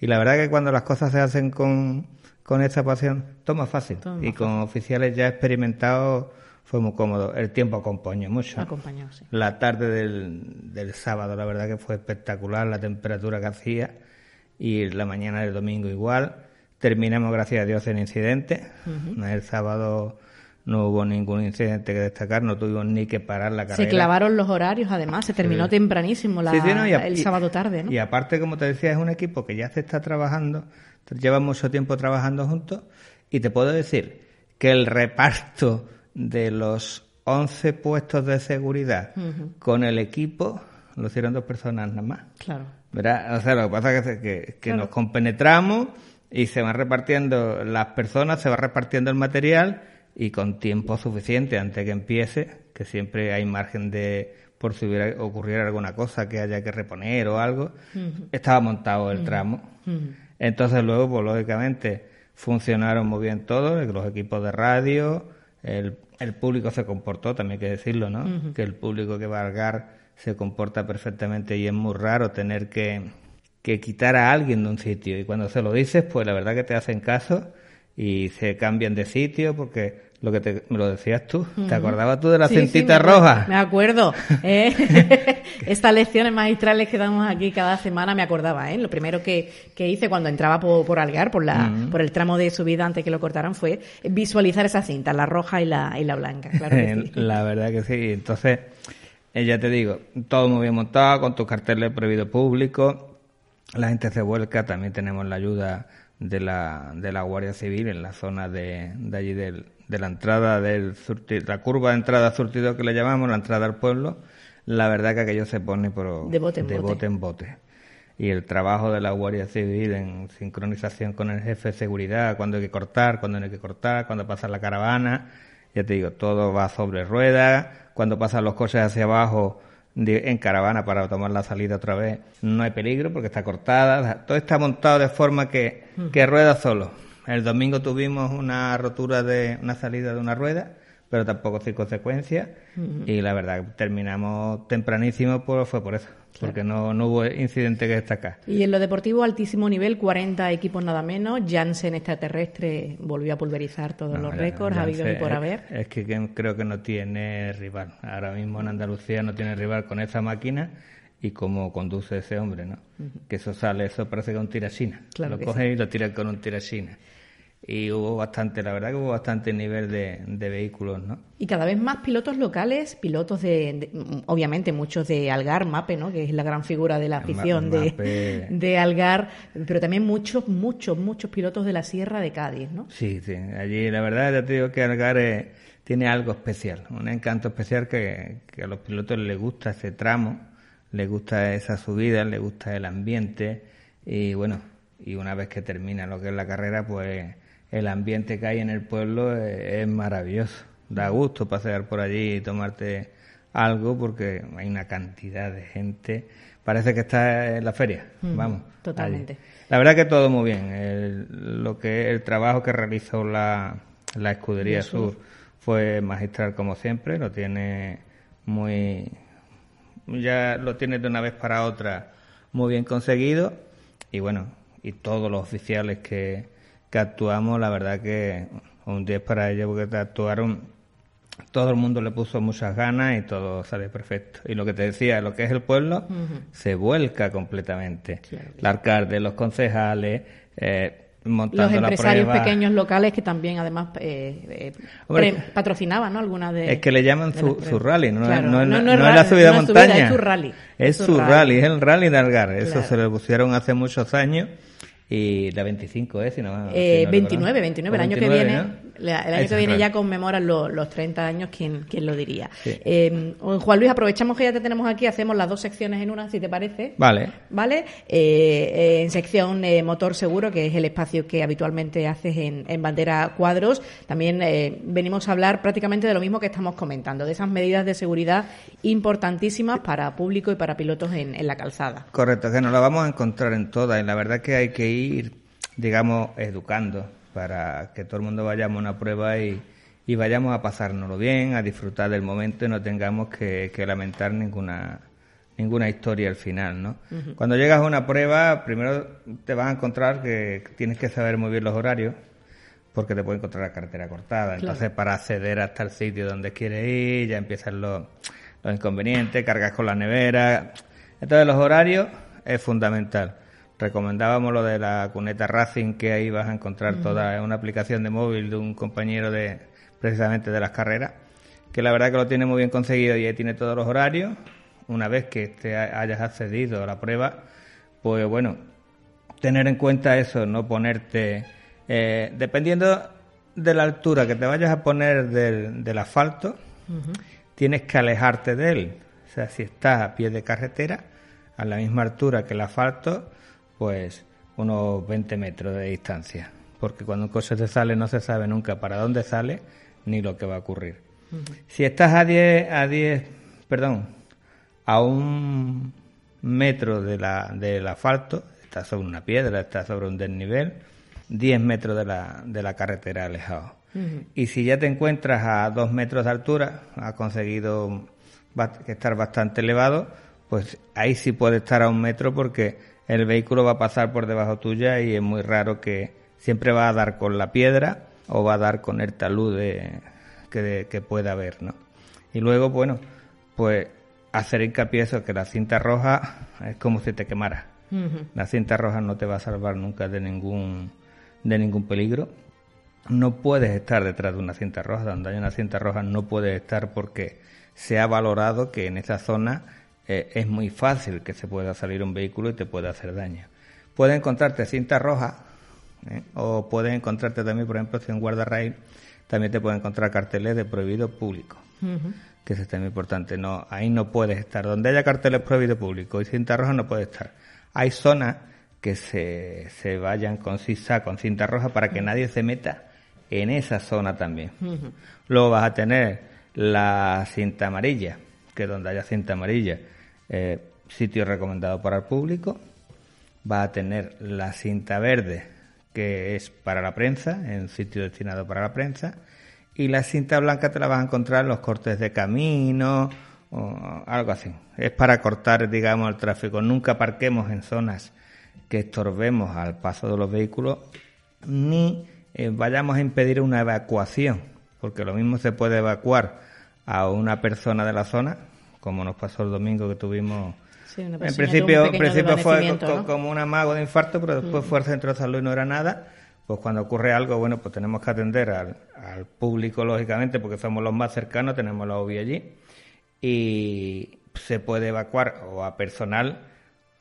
Speaker 8: Y la verdad que cuando las cosas se hacen con, con esa pasión, toma fácil. y con oficiales ya experimentados fue muy cómodo. El tiempo acompañó mucho.
Speaker 2: Acompañó, sí.
Speaker 8: La tarde del, del sábado, la verdad que fue espectacular, la temperatura que hacía. Y la mañana del domingo igual. Terminamos, gracias a Dios, en incidente. El sábado no hubo ningún incidente que destacar, no tuvimos ni que parar la carrera.
Speaker 2: Se clavaron los horarios, además, se terminó tempranísimo la, el sábado tarde. ¿no?
Speaker 8: Y aparte, como te decía, es un equipo que ya se está trabajando, lleva mucho tiempo trabajando juntos, y te puedo decir que el reparto de los 11 puestos de seguridad con el equipo lo hicieron dos personas nada más.
Speaker 2: Claro.
Speaker 8: O sea, lo que pasa es que, que, nos compenetramos y se van repartiendo las personas, se va repartiendo el material y con tiempo suficiente antes que empiece, que siempre hay margen de por si hubiera ocurriera alguna cosa que haya que reponer o algo, estaba montado el tramo. Entonces luego, pues lógicamente, funcionaron muy bien todos, los equipos de radio, el, el público se comportó, también hay que decirlo, ¿no? Que el público que va a Algar se comporta perfectamente y es muy raro tener que, que quitar a alguien de un sitio. Y cuando se lo dices, pues la verdad que te hacen caso y se cambian de sitio porque lo que te, me lo decías tú. ¿Te acordabas tú de la cintita roja?
Speaker 2: Me acuerdo. ¿eh? Estas lecciones magistrales que damos aquí cada semana me acordaba. ¿eh? Lo primero que, que hice cuando entraba por, por Algar, por, la, por el tramo de subida antes que lo cortaran, fue visualizar esa cinta, la roja y la, y la blanca. Claro
Speaker 8: La verdad que sí. Entonces, eh, ya te digo, todo muy bien montado, con tus carteles prohibido público. La gente se vuelca, también tenemos la ayuda de la, de la Guardia Civil en la zona de, de allí del de la entrada del la curva de entrada surtido que le llamamos, la entrada al pueblo, la verdad que aquello se pone por,
Speaker 2: de, bote
Speaker 8: en, bote. Y el trabajo de la Guardia Civil en sincronización con el jefe de seguridad, cuando hay que cortar, cuando no hay que cortar, cuando pasa la caravana, ya te digo, todo va sobre ruedas, cuando pasan los coches hacia abajo en caravana para tomar la salida otra vez, no hay peligro porque está cortada, todo está montado de forma que, que rueda solo el domingo tuvimos una rotura de una salida de una rueda, pero tampoco sin consecuencias. Y la verdad, terminamos tempranísimo, pues fue por eso, porque no, no hubo incidente que destacar.
Speaker 2: Y en lo deportivo, altísimo nivel, 40 equipos nada menos. Janssen extraterrestre volvió a pulverizar todos los récords, ha habido y por haber.
Speaker 8: Es que creo que no tiene rival. Ahora mismo en Andalucía no tiene rival con esa máquina y cómo conduce ese hombre, ¿no? Que eso sale, eso parece que es un tirachina. Claro lo coge y lo tira con un tirachina y hubo bastante, la verdad que hubo bastante nivel de, vehículos, ¿no?
Speaker 2: Y cada vez más pilotos locales, pilotos de, obviamente muchos de Algar, Mape, ¿no? Que es la gran figura de la afición de, de, Algar, pero también muchos, muchos, muchos pilotos de la Sierra de Cádiz, ¿no?
Speaker 8: Sí, sí, allí la verdad ya te digo que Algar tiene algo especial, un encanto especial que, que a los pilotos les gusta ese tramo, les gusta esa subida, les gusta el ambiente y bueno, y una vez que termina lo que es la carrera, pues el ambiente que hay en el pueblo es, maravilloso. Da gusto pasear por allí y tomarte algo porque hay una cantidad de gente. Parece que está en la feria. Vamos.
Speaker 2: Totalmente.
Speaker 8: La verdad que todo muy bien. El, lo que el trabajo que realizó la, la escudería Sur. fue magistral como siempre. Lo tiene muy ya lo tiene de una vez para otra muy bien conseguido y bueno y todos los oficiales que, que actuamos, la verdad que un 10 para ellos porque actuaron, todo el mundo le puso muchas ganas y todo sale perfecto. Y lo que te decía, lo que es el pueblo, se vuelca completamente. El alcalde, los concejales, eh, los
Speaker 2: empresarios pequeños locales que también además eh, eh patrocinaban ¿no? algunas de
Speaker 8: es que le llaman su, su rally no, no, no, es la subida montaña
Speaker 2: es su rally.
Speaker 8: Es, su rally. es el rally de Algar. Eso se le pusieron hace muchos años y la 25 es, si no,
Speaker 2: eh, 29, 29, el año que viene, el año que viene ya conmemoran los, los 30 años, ¿quién, quién lo diría? Eh, Juan Luis, aprovechamos que ya te tenemos aquí, hacemos las dos secciones en una, si te parece.
Speaker 8: Vale.
Speaker 2: Vale. Eh, en sección eh, motor seguro, que es el espacio que habitualmente haces en, en bandera cuadros, también eh, venimos a hablar prácticamente de lo mismo que estamos comentando, de esas medidas de seguridad importantísimas para público y para pilotos en, en la calzada.
Speaker 8: Correcto, que nos la vamos a encontrar en todas y la verdad que hay que ir ir, digamos, educando para que todo el mundo vayamos a una prueba y, y vayamos a pasárnoslo bien, a disfrutar del momento y no tengamos que, lamentar ninguna ninguna historia al final, ¿no? Cuando llegas a una prueba, primero te vas a encontrar que tienes que saber muy bien los horarios, porque te puede encontrar la carretera cortada. Entonces, para acceder hasta el sitio donde quieres ir, ya empiezan los, los inconvenientes, cargas con la nevera. Entonces, los horarios es fundamental. Recomendábamos lo de la cuneta Racing, que ahí vas a encontrar toda una aplicación de móvil de un compañero de precisamente de las carreras, que la verdad que lo tiene muy bien conseguido y ahí tiene todos los horarios. Una vez que te hayas accedido a la prueba, pues bueno, tener en cuenta eso, no ponerte, eh, dependiendo de la altura que te vayas a poner del, asfalto, tienes que alejarte de él. O sea, si estás a pie de carretera, a la misma altura que el asfalto, pues unos 20 metros de distancia. Porque cuando un coche se sale no se sabe nunca para dónde sale ni lo que va a ocurrir. Si estás a 10, a 10, perdón, a un metro de la, del asfalto, estás sobre una piedra, estás sobre un desnivel, 10 metros de la, de la carretera alejado. Y si ya te encuentras a dos metros de altura, has conseguido estar bastante elevado, pues ahí sí puede estar a un metro porque el vehículo va a pasar por debajo tuya y es muy raro que siempre va a dar con la piedra o va a dar con el talud de, que, pueda haber, ¿no? Y luego, bueno, pues hacer hincapié eso, que la cinta roja es como si te quemara. La cinta roja no te va a salvar nunca de ningún, de ningún peligro. No puedes estar detrás de una cinta roja. Donde hay una cinta roja no puedes estar porque se ha valorado que en esa zona eh, es muy fácil que se pueda salir un vehículo y te pueda hacer daño. Puedes encontrarte cinta roja ¿eh? o puedes encontrarte también, por ejemplo, si en guardarraíl, también te puedes encontrar carteles de prohibido público, que eso es muy importante. No, ahí no puedes estar. Donde haya carteles prohibido público y cinta roja no puedes estar. Hay zonas que se, se vayan con CISA, con cinta roja, para que nadie se meta en esa zona también. Luego vas a tener la cinta amarilla, que donde haya cinta amarilla eh, sitio recomendado para el público. Va a tener la cinta verde, que es para la prensa, en sitio destinado para la prensa. Y la cinta blanca te la vas a encontrar en los cortes de camino o algo así. Es para cortar, digamos, el tráfico. Nunca parquemos en zonas que estorbemos al paso de los vehículos ni eh, vayamos a impedir una evacuación, porque lo mismo se puede evacuar a una persona de la zona como nos pasó el domingo que tuvimos. en principio, principio fue como un amago de infarto, pero después mm. fue al centro de salud y no era nada. Pues cuando ocurre algo, bueno, pues tenemos que atender al, público, lógicamente, porque somos los más cercanos, tenemos la OBI allí. Y se puede evacuar o a personal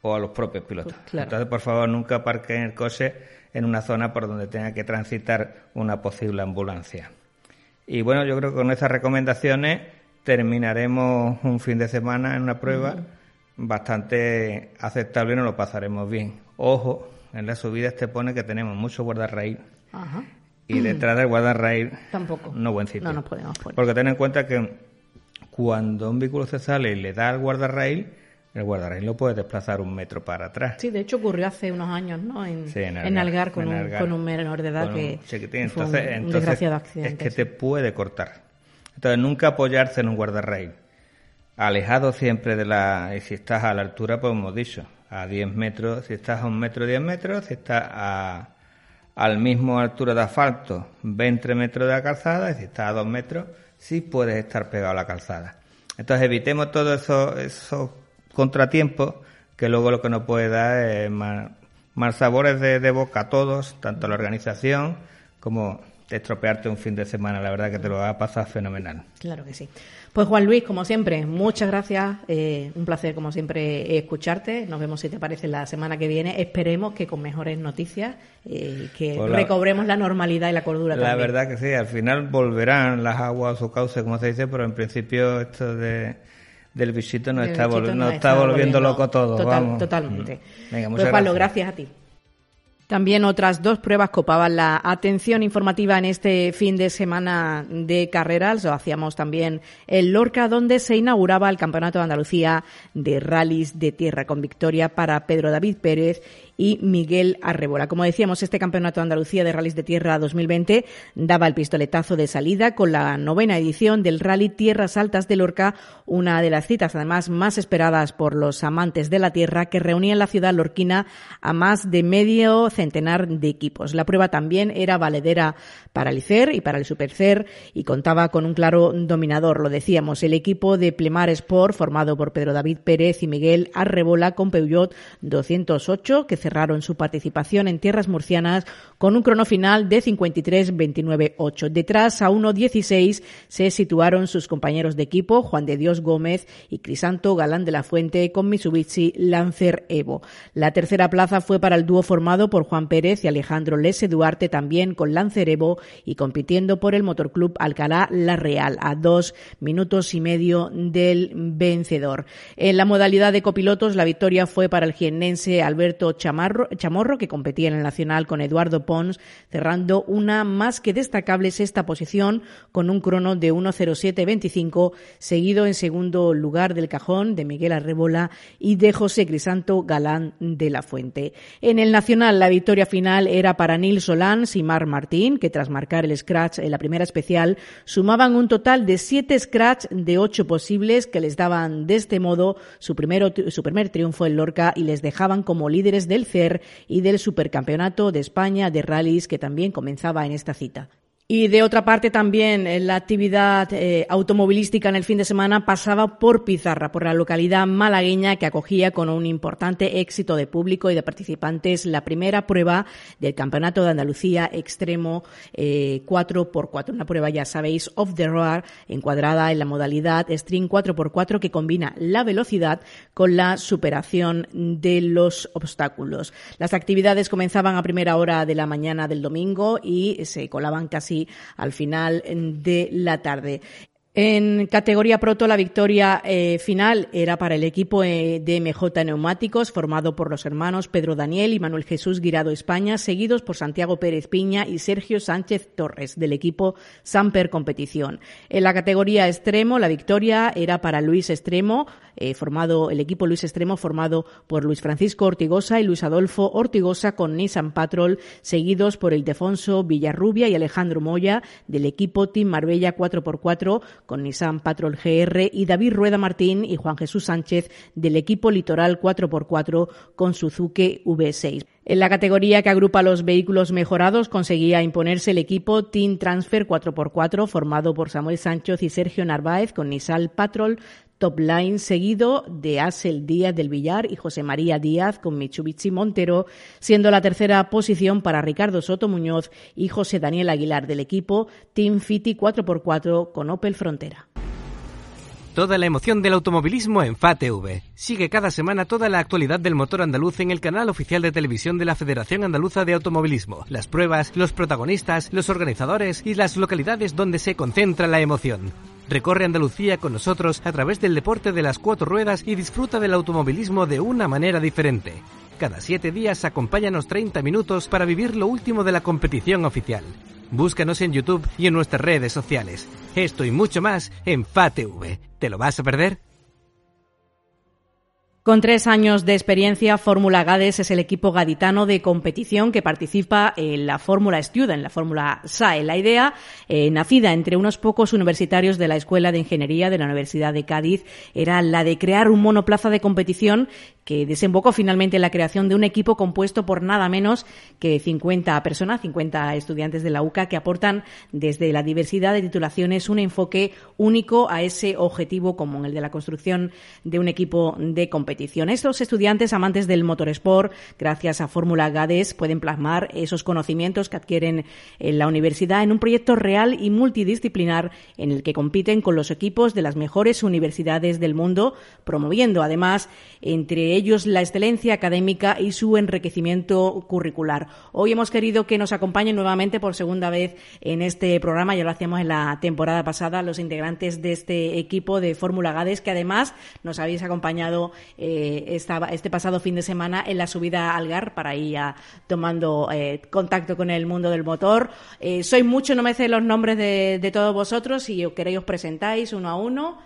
Speaker 8: o a los propios pilotos. Entonces, por favor, nunca parquen el coche en una zona por donde tenga que transitar una posible ambulancia. Y bueno, yo creo que con estas recomendaciones terminaremos un fin de semana en una prueba bastante aceptable y nos lo pasaremos bien. Ojo, en las subidas te pone que tenemos mucho guardarraíl. Y detrás del guardarraíl
Speaker 2: tampoco.
Speaker 8: No buen sitio.
Speaker 2: No nos podemos poner.
Speaker 8: Porque ten en cuenta que cuando un vehículo se sale y le da al guardarraíl, el guardarraíl lo puede desplazar un metro para atrás.
Speaker 2: Sí, de hecho ocurrió hace unos años, ¿no? En, Algar, con, un, con un menor de edad que, fue un, entonces, desgraciado accidente.
Speaker 8: Es que te puede cortar. Entonces, nunca apoyarse en un guardarraíl. Alejado siempre de la... Y si estás a la altura, pues hemos dicho, a 10 metros, si estás a un metro, 10 metros, si estás a, al mismo altura de asfalto, 20 metros de la calzada, y si estás a 2 metros, sí puedes estar pegado a la calzada. Entonces, evitemos todos esos, esos contratiempos que luego lo que nos puede dar es más, sabores de, de boca a todos, tanto a la organización como estropearte un fin de semana. La verdad que te lo va a pasar fenomenal.
Speaker 2: Claro que sí. Pues Juan Luis, como siempre, muchas gracias. Eh, un placer, como siempre, escucharte. Nos vemos, si te parece, la semana que viene. Esperemos que con mejores noticias, eh, que pues recobremos la normalidad y la cordura
Speaker 8: la verdad que sí, al final volverán las aguas a su cauce, como se dice, pero en principio esto de del bichito nos, está, está, volviendo, loco todo.
Speaker 2: Totalmente. Venga, muchas pues, gracias a ti. También otras dos pruebas copaban la atención informativa en este fin de semana de carreras. Lo hacíamos también en Lorca, donde se inauguraba el Campeonato de Andalucía de Rallys de Tierra con victoria para Pedro David Pérez y Miguel Arrebola. Como decíamos, este Campeonato de Andalucía de Rallys de Tierra 2020 daba el pistoletazo de salida con la novena edición del Rally Tierras Altas de Lorca, una de las citas además más esperadas por los amantes de la tierra que reunía en la ciudad lorquina a más de medio centenar de equipos. La prueba también era valedera para el CER y para el Supercer y contaba con un claro dominador, lo decíamos, el equipo de Plemar Sport formado por Pedro David Pérez y Miguel Arrebola con Peugeot 208 que cerraron su participación en tierras murcianas con un crono final de 53-29-8. Detrás a 1.16 se situaron sus compañeros de equipo Juan de Dios Gómez y Crisanto Galán de la Fuente con Mitsubishi Lancer Evo. La tercera plaza fue para el dúo formado por Juan Pérez y Alejandro Lese Duarte también con Lancer Evo y compitiendo por el Motorclub Alcalá La Real a dos minutos y medio del vencedor. En la modalidad de copilotos la victoria fue para el jiennense Alberto Chamorro que competía en el Nacional con Eduardo Pons cerrando una más que destacable sexta posición con un crono de 1.07.25 seguido en segundo lugar del cajón de Miguel Arrebola y de José Crisanto Galán de la Fuente. En el Nacional la victoria final era para Nil Solán y Mar Martín que tras marcar el scratch en la primera especial, sumaban un total de siete scratch de ocho posibles que les daban de este modo su, primero, su primer triunfo en Lorca y les dejaban como líderes del Y del Supercampeonato de España de rallies que también comenzaba en esta cita. Y de otra parte también eh, la actividad eh, automovilística en el fin de semana pasaba por Pizarra, por la localidad malagueña que acogía con un importante éxito de público y de participantes la primera prueba del Campeonato de Andalucía Extremo eh, 4x4. Una prueba, ya sabéis, off the road, encuadrada en la modalidad String 4x4 que combina la velocidad con la superación de los obstáculos. Las actividades comenzaban a primera hora de la mañana del domingo y se colaban casi al final de la tarde. En categoría proto, la victoria eh, final era para el equipo eh, de MJ Neumáticos, formado por los hermanos Pedro Daniel y Manuel Jesús Guirado España, seguidos por Santiago Pérez Piña y Sergio Sánchez Torres, del equipo Samper Competición. En la categoría extremo, la victoria era para Luis Extremo, eh, formado, el equipo Luis Extremo, formado por Luis Francisco Ortigosa y Luis Adolfo Ortigosa con Nissan Patrol, seguidos por Ildefonso Villarrubia y Alejandro Moya, del equipo Team Marbella 4x4, con Nissan Patrol GR y David Rueda Martín y Juan Jesús Sánchez del equipo Litoral 4x4 con Suzuki V6. En la categoría que agrupa los vehículos mejorados conseguía imponerse el equipo Team Transfer 4x4 formado por Samuel Sánchez y Sergio Narváez con Nissan Patrol Top Line, seguido de Asel Díaz del Villar y José María Díaz con Mitsubishi Montero, siendo la tercera posición para Ricardo Soto Muñoz y José Daniel Aguilar del equipo Team Fiti 4x4 con Opel Frontera.
Speaker 1: Toda la emoción del automovilismo en FATV. Sigue cada semana toda la actualidad del motor andaluz en el canal oficial de televisión de la Federación Andaluza de Automovilismo. Las pruebas, los protagonistas, los organizadores y las localidades donde se concentra la emoción. Recorre Andalucía con nosotros a través del deporte de las cuatro ruedas y disfruta del automovilismo de una manera diferente. Cada siete días acompáñanos 30 minutos para vivir lo último de la competición oficial. Búscanos en YouTube y en nuestras redes sociales. Esto y mucho más en FATV. ¿Te lo vas a perder?
Speaker 2: Con tres años de experiencia, Fórmula Gades es el equipo gaditano de competición que participa en la Fórmula Student, en la Fórmula SAE. La idea, eh, nacida entre unos pocos universitarios de la Escuela de Ingeniería de la Universidad de Cádiz, era la de crear un monoplaza de competición que desembocó finalmente en la creación de un equipo compuesto por nada menos que 50 personas, 50 estudiantes de la UCA, que aportan desde la diversidad de titulaciones un enfoque único a ese objetivo común, el de la construcción de un equipo de competición. Estos estudiantes amantes del motorsport, gracias a Fórmula GADES, pueden plasmar esos conocimientos que adquieren en la universidad en un proyecto real y multidisciplinar en el que compiten con los equipos de las mejores universidades del mundo, promoviendo además entre ellos la excelencia académica y su enriquecimiento curricular. Hoy hemos querido que nos acompañen nuevamente por segunda vez en este programa, ya lo hacíamos en la temporada pasada, los integrantes de este equipo de Fórmula Gades, que además nos habéis acompañado eh, este pasado fin de semana en la subida al GAR para ir tomando eh, contacto con el mundo del motor. Eh, soy mucho, no me sé los nombres de, de todos vosotros, si queréis os presentáis uno a uno.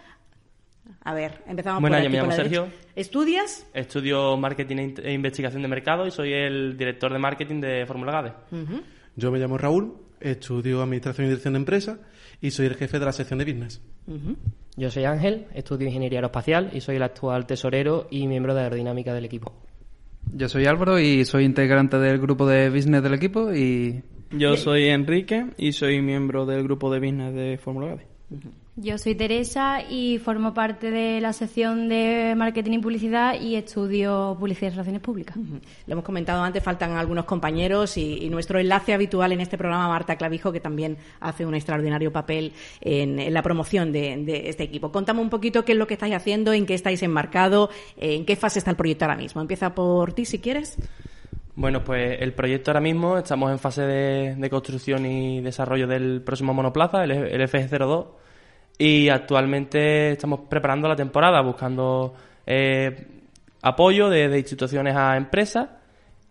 Speaker 2: A ver, empezamos
Speaker 9: bueno,
Speaker 2: por
Speaker 9: yo
Speaker 2: aquí,
Speaker 9: me
Speaker 2: por
Speaker 9: llamo
Speaker 2: la
Speaker 9: Sergio.
Speaker 2: derecha. ¿Estudias?
Speaker 9: Estudio Marketing e Investigación de Mercado y soy el director de marketing de Fórmula GADE.
Speaker 10: Yo me llamo Raúl, estudio Administración y Dirección de Empresas y soy el jefe de la sección de Business.
Speaker 11: Yo soy Ángel, estudio Ingeniería Aeroespacial y soy el actual tesorero y miembro de aerodinámica del equipo.
Speaker 12: Yo soy Álvaro y soy integrante del grupo de business del equipo y
Speaker 13: Yo soy Enrique y soy miembro del grupo de business de Fórmula Gade.
Speaker 14: Yo soy Teresa y formo parte de la sección de marketing y publicidad y estudio publicidad y relaciones públicas.
Speaker 2: Lo hemos comentado antes, faltan algunos compañeros y, y nuestro enlace habitual en este programa, Marta Clavijo, que también hace un extraordinario papel en, en la promoción de, de este equipo. Contame un poquito qué es lo que estáis haciendo, en qué estáis enmarcados, en qué fase está el proyecto ahora mismo. Empieza por ti, si quieres.
Speaker 9: Bueno, pues el proyecto ahora mismo estamos en fase de, de construcción y desarrollo del próximo monoplaza, el, el FG02, y actualmente estamos preparando la temporada, buscando eh, apoyo de, de instituciones a empresas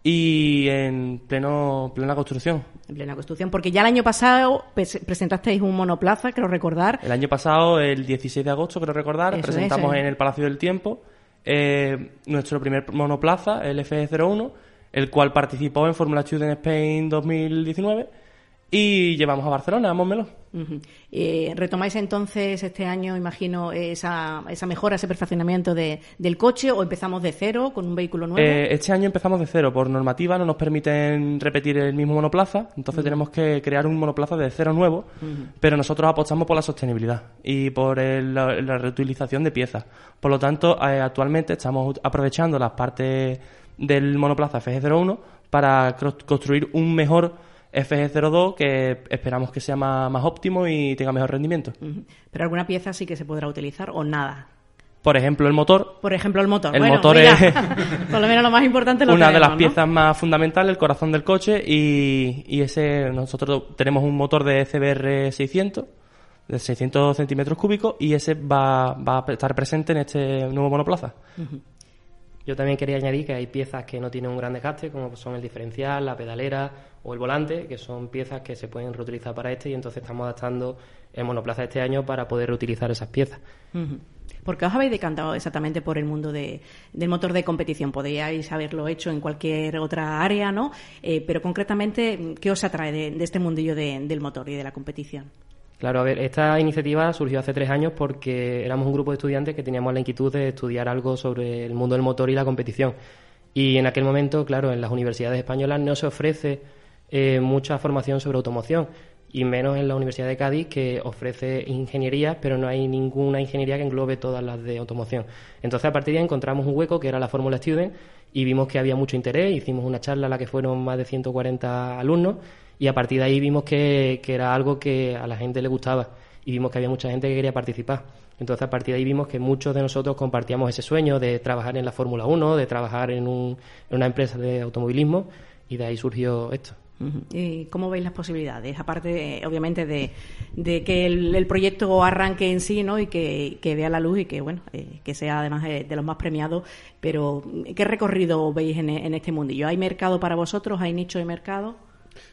Speaker 9: y en pleno plena construcción.
Speaker 2: En plena construcción, porque ya el año pasado pres- presentasteis un monoplaza, creo recordar.
Speaker 9: El año pasado, el 16 de agosto, creo recordar,
Speaker 2: Eso
Speaker 9: presentamos
Speaker 2: es,
Speaker 9: en el Palacio del Tiempo eh, nuestro primer monoplaza, el FE01, el cual participó en Formula Student Spain 2019 y llevamos a Barcelona, vámonos.
Speaker 2: Ujú. Eh, ¿Retomáis entonces este año, imagino, esa, esa mejora, ese perfeccionamiento de- del coche o empezamos de cero con un vehículo nuevo?
Speaker 9: Eh, este año empezamos de cero. Por normativa no nos permiten repetir el mismo monoplaza, entonces tenemos que crear un monoplaza de cero nuevo, pero nosotros apostamos por la sostenibilidad y por el- la, la reutilización de piezas. Por lo tanto, eh, actualmente estamos aprovechando las partes del monoplaza FG01 para construir un mejor FG02 que esperamos que sea más, más óptimo y tenga mejor rendimiento.
Speaker 2: Pero alguna pieza sí que se podrá utilizar o nada.
Speaker 9: Por ejemplo, el motor.
Speaker 2: Por ejemplo, el motor.
Speaker 9: El
Speaker 2: Bueno,
Speaker 9: motor
Speaker 2: mira,
Speaker 9: es
Speaker 2: por lo menos lo más importante lo
Speaker 9: una de las piezas más fundamentales, el corazón del coche y, y ese nosotros tenemos un motor de CBR 600 de 600 centímetros cúbicos y ese va, va a estar presente en este nuevo monoplaza.
Speaker 11: Yo también quería añadir que hay piezas que no tienen un gran desgaste, como son el diferencial, la pedalera o el volante, que son piezas que se pueden reutilizar para este y entonces estamos adaptando el monoplaza este año para poder reutilizar esas piezas.
Speaker 2: ¿Por qué os habéis decantado exactamente por el mundo de- del motor de competición? Podríais haberlo hecho en cualquier otra área, ¿no? Eh, pero concretamente, ¿qué os atrae de, este mundillo de- del motor y de la competición?
Speaker 11: Claro, a ver, esta iniciativa surgió hace tres años porque éramos un grupo de estudiantes que teníamos la inquietud de estudiar algo sobre el mundo del motor y la competición. Y en aquel momento, claro, en las universidades españolas no se ofrece eh, mucha formación sobre automoción, y menos en la Universidad de Cádiz, que ofrece ingeniería, pero no hay ninguna ingeniería que englobe todas las de automoción. Entonces, a partir de ahí encontramos un hueco que era la Fórmula Student y vimos que había mucho interés, hicimos una charla a la que fueron más de 140 alumnos y a partir de ahí vimos que, que era algo que a la gente le gustaba y vimos que había mucha gente que quería participar. Entonces, a partir de ahí vimos que muchos de nosotros compartíamos ese sueño de trabajar en la Fórmula 1, de trabajar en, un- en una empresa de automovilismo y de ahí surgió esto.
Speaker 2: ¿Y cómo veis las posibilidades? Aparte, eh, obviamente, de, de que el, proyecto arranque en sí ¿no? y que, que vea la luz y que bueno eh, que sea además eh, de los más premiados. Pero, ¿qué recorrido veis en, en este mundillo? ¿Hay mercado para vosotros? ¿Hay nicho de mercado?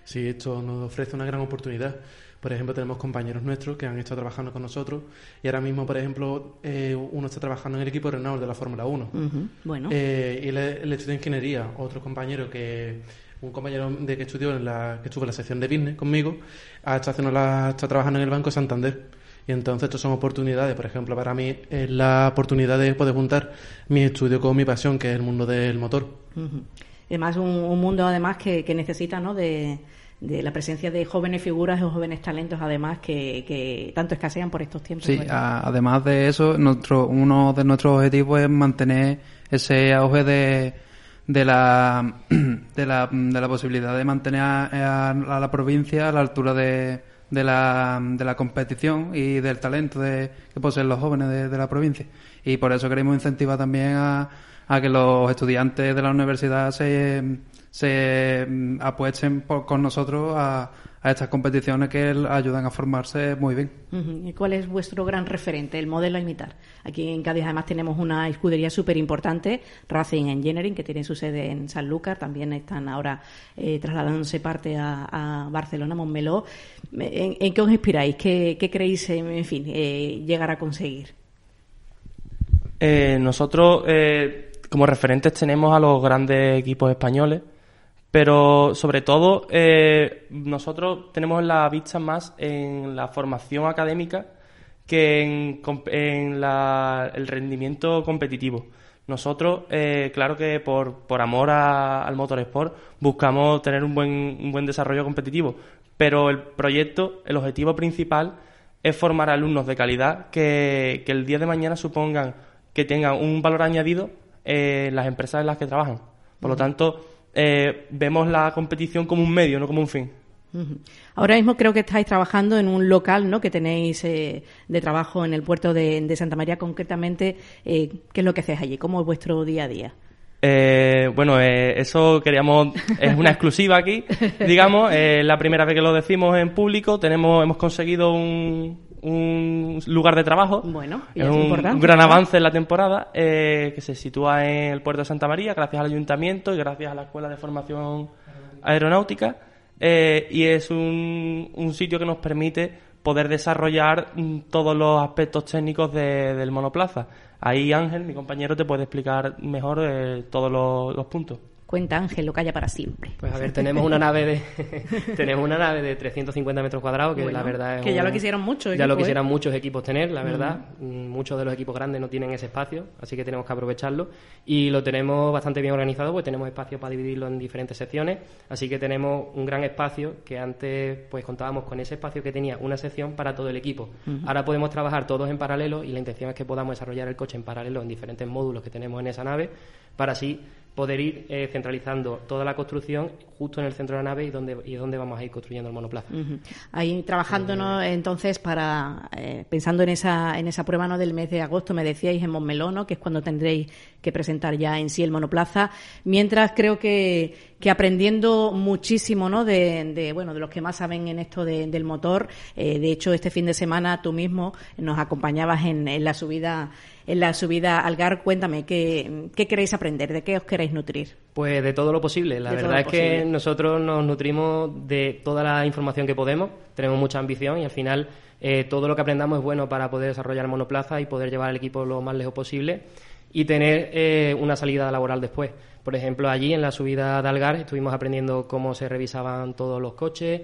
Speaker 10: Sí, esto nos ofrece una gran oportunidad. Por ejemplo, tenemos compañeros nuestros que han estado trabajando con nosotros y ahora mismo, por ejemplo, eh, uno está trabajando en el equipo Renault de la Fórmula 1.
Speaker 2: Ujú, Bueno.
Speaker 10: Eh, y él, estudia ingeniería. Otro compañero que un compañero de que estudió en la que estuvo en la sección de business conmigo ha estado haciendo la, está trabajando en el Banco Santander. Y entonces estas son oportunidades, por ejemplo, para mí es la oportunidad de poder juntar mi estudio con mi pasión, que es el mundo del motor.
Speaker 2: Además, un, un mundo además que, que necesita ¿no? de, de la presencia de jóvenes figuras o jóvenes talentos, además, que, que tanto escasean por estos tiempos.
Speaker 12: Sí, a- además de eso, nuestro, uno de nuestros objetivos es mantener ese auge de, de, la, de, la, de la posibilidad de mantener a, a la provincia a la altura de, de, la, de la competición y del talento de, que poseen los jóvenes de, de la provincia. Y por eso queremos incentivar también a, a que los estudiantes de la universidad se, se mm, apuesten por- con nosotros a, a estas competiciones que ayudan a formarse muy bien.
Speaker 2: ¿Y cuál es vuestro gran referente, el modelo a imitar? Aquí en Cádiz además tenemos una escudería súper importante, Racing Engineering, que tiene su sede en Sanlúcar, también están ahora eh, trasladándose parte a, a Barcelona, Montmeló. ¿En, en qué os inspiráis? ¿Qué, qué creéis, en en fin, eh, llegar a conseguir?
Speaker 9: Eh, nosotros, eh, como referentes, tenemos a los grandes equipos españoles, pero sobre todo eh, nosotros tenemos la vista más en la formación académica que en, la, el rendimiento competitivo. Nosotros, eh, claro que por, por amor a, al motorsport, buscamos tener un buen, un buen desarrollo competitivo, pero el proyecto, el objetivo principal es formar alumnos de calidad que, que el día de mañana supongan que tengan un valor añadido en las empresas en las que trabajan. Por lo tanto, eh, vemos la competición como un medio, no como un fin.
Speaker 2: Ahora mismo creo que estáis trabajando en un local ¿no? que tenéis eh, de trabajo en el puerto de, Santa María, concretamente. Eh, ¿Qué es lo que hacéis allí? ¿Cómo es vuestro día a día?
Speaker 9: Eh, bueno, eso queríamos, es una exclusiva aquí, digamos, es la primera vez que lo decimos en público, tenemos, hemos conseguido un, un lugar de trabajo,
Speaker 2: bueno,
Speaker 9: es un, un, gran avance en la temporada, que se sitúa en el puerto de Santa María, gracias al ayuntamiento y gracias a la Escuela de Formación Aeronáutica. Eh, y es un, un, sitio que nos permite poder desarrollar mm, todos los aspectos técnicos de, del monoplaza. Ahí Ángel, mi compañero, te puede explicar mejor eh, todos los puntos.
Speaker 2: Cuenta Ángel, lo calla para siempre.
Speaker 11: Pues a ver, tenemos una nave de tenemos una nave de 350 metros cuadrados que la verdad es
Speaker 2: que ya lo quisieron muchos
Speaker 11: ya lo quisieran muchos equipos tener, la verdad. Mm, muchos de los equipos grandes no tienen ese espacio, así que tenemos que aprovecharlo y lo tenemos bastante bien organizado, pues tenemos espacio para dividirlo en diferentes secciones, así que tenemos un gran espacio que antes pues contábamos con ese espacio que tenía una sección para todo el equipo. Ahora podemos trabajar todos en paralelo y la intención es que podamos desarrollar el coche en paralelo en diferentes módulos que tenemos en esa nave para así poder ir eh, centralizando toda la construcción justo en el centro de la nave y donde, y donde vamos a ir construyendo el monoplaza.
Speaker 2: Ahí trabajándonos entonces para, eh, pensando en esa, en esa prueba ¿no? del mes de agosto, me decíais en Montmeló, que es cuando tendréis que presentar ya en sí el monoplaza, mientras creo que, que aprendiendo muchísimo ¿no? de, bueno, de los que más saben en esto del motor. Eh, de hecho, este fin de semana tú mismo nos acompañabas en, en la subida en la subida al GAR. Cuéntame, ¿qué, ¿qué, queréis aprender? ¿De qué os queréis nutrir?
Speaker 11: Pues de todo lo posible. La verdad es que nosotros nos nutrimos de toda la información que podemos, tenemos mucha ambición y al final eh, todo lo que aprendamos es bueno para poder desarrollar monoplaza y poder llevar al equipo lo más lejos posible y tener eh, una salida laboral después. Por ejemplo, allí en la subida de Algar estuvimos aprendiendo cómo se revisaban todos los coches,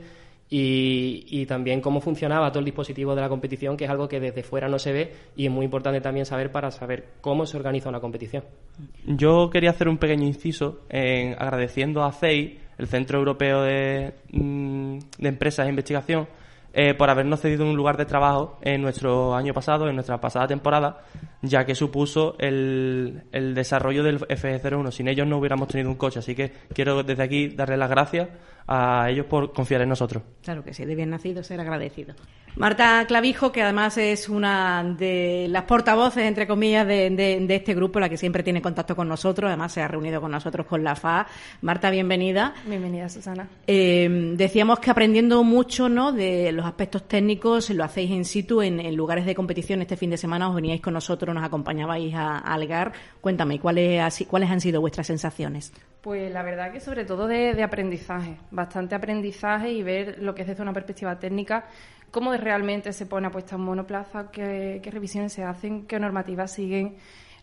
Speaker 11: y, también cómo funcionaba todo el dispositivo de la competición, que es algo que desde fuera no se ve y es muy importante también saber para saber cómo se organiza una competición.
Speaker 9: Yo quería hacer un pequeño inciso en agradeciendo a CEI, el Centro Europeo de, mm, de Empresas e Investigación, eh, por habernos cedido un lugar de trabajo en nuestro año pasado, en nuestra pasada temporada, ya que supuso el, el desarrollo del FE01. Sin ellos no hubiéramos tenido un coche, así que quiero desde aquí darles las gracias a ellos por confiar en nosotros.
Speaker 2: Claro que sí, de bien nacido ser agradecido. Marta Clavijo, que además es una de las portavoces, entre comillas, de, este grupo, la que siempre tiene contacto con nosotros, además se ha reunido con nosotros con la FA. Marta, bienvenida.
Speaker 15: Bienvenida, Susana.
Speaker 2: Eh, decíamos que aprendiendo mucho ¿no? de los aspectos técnicos, lo hacéis in situ en, lugares de competición. Este fin de semana os veníais con nosotros, nos acompañabais a, Algar. Cuéntame, ¿cuáles, ¿cuáles han sido vuestras sensaciones?
Speaker 15: Pues la verdad que sobre todo de, de aprendizaje, bastante aprendizaje y ver lo que es desde una perspectiva técnica cómo realmente se pone apuesta en monoplaza, qué, qué revisiones se hacen, qué normativas siguen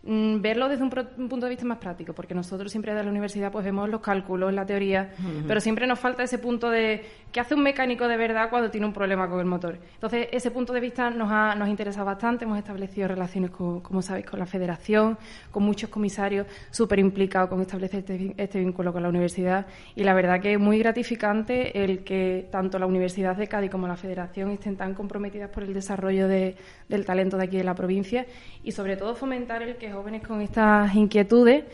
Speaker 15: verlo desde un, punto de vista más práctico, porque nosotros siempre desde la universidad pues vemos los cálculos, la teoría, pero siempre nos falta ese punto de qué hace un mecánico de verdad cuando tiene un problema con el motor. Entonces, ese punto de vista nos ha, nos interesado bastante, hemos establecido relaciones, con, como sabéis, con la federación, con muchos comisarios súper implicados con establecer este, este, vínculo con la universidad. Y la verdad que es muy gratificante el que tanto la Universidad de Cádiz como la federación estén tan comprometidas por el desarrollo de, del talento de aquí de la provincia y sobre todo fomentar el que jóvenes con estas inquietudes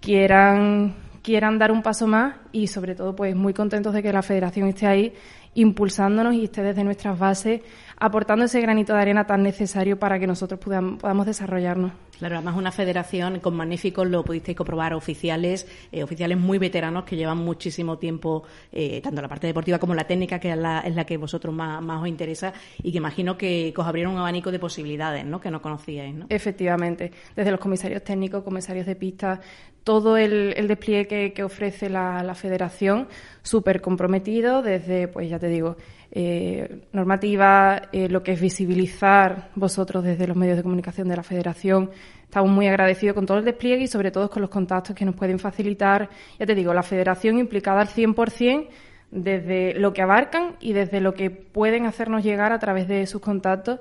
Speaker 15: quieran quieran dar un paso más y sobre todo pues muy contentos de que la federación esté ahí impulsándonos y esté desde nuestras bases aportando ese granito de arena tan necesario para que nosotros podamos, desarrollarnos.
Speaker 2: Claro, además una federación con magníficos, lo pudisteis comprobar, oficiales, eh, oficiales muy veteranos que llevan muchísimo tiempo, eh, tanto la parte deportiva como la técnica, que es la, es la que vosotros más, os interesa, y que imagino que, os abrieron un abanico de posibilidades, ¿no? Que no conocíais, ¿no?
Speaker 15: Efectivamente, desde los comisarios técnicos, comisarios de pista, todo el, despliegue que, ofrece la, la federación, súper comprometido, desde, pues ya te digo, eh, normativa, eh, lo que es visibilizar vosotros desde los medios de comunicación de la Federación. Estamos muy agradecidos con todo el despliegue y sobre todo con los contactos que nos pueden facilitar, ya te digo, la Federación implicada al 100% desde lo que abarcan y desde lo que pueden hacernos llegar a través de sus contactos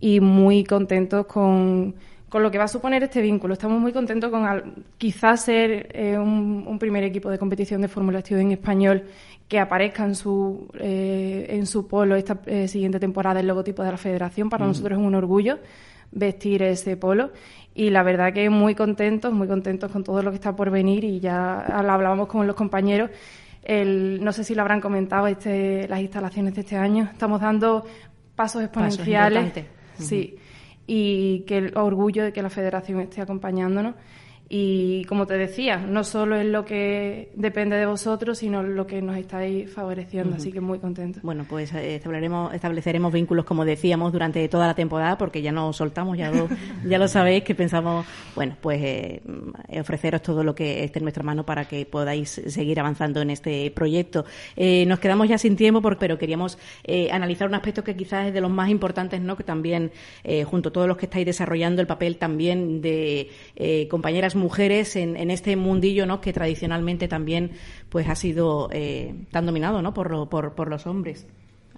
Speaker 15: y muy contentos con, con lo que va a suponer este vínculo. Estamos muy contentos con quizás ser eh, un, primer equipo de competición de Fórmula Estudio en español que aparezca en su, eh, en su polo esta eh, siguiente temporada el logotipo de la federación. Para nosotros es un orgullo vestir ese polo y la verdad que muy contentos, muy contentos con todo lo que está por venir y ya hablábamos con los compañeros. El, no sé si lo habrán comentado este, las instalaciones de este año. Estamos dando pasos exponenciales. sí. Y que el orgullo de que la federación esté acompañándonos y como te decía, no solo es lo que depende de vosotros, sino lo que nos estáis favoreciendo, así que muy contento.
Speaker 2: Bueno, pues eh, estableceremos, estableceremos vínculos, como decíamos, durante toda la temporada, porque ya nos soltamos, ya lo, ya lo sabéis, que pensamos, bueno, pues eh, ofreceros todo lo que esté en nuestra mano para que podáis seguir avanzando en este proyecto. Eh, nos quedamos ya sin tiempo, pero queríamos analizar un aspecto que quizás es de los más importantes, ¿no? Que también, junto a todos los que estáis desarrollando el papel también de compañeras mujeres en, este mundillo ¿no? que tradicionalmente también pues ha sido eh, tan dominado ¿no? por, por, los hombres.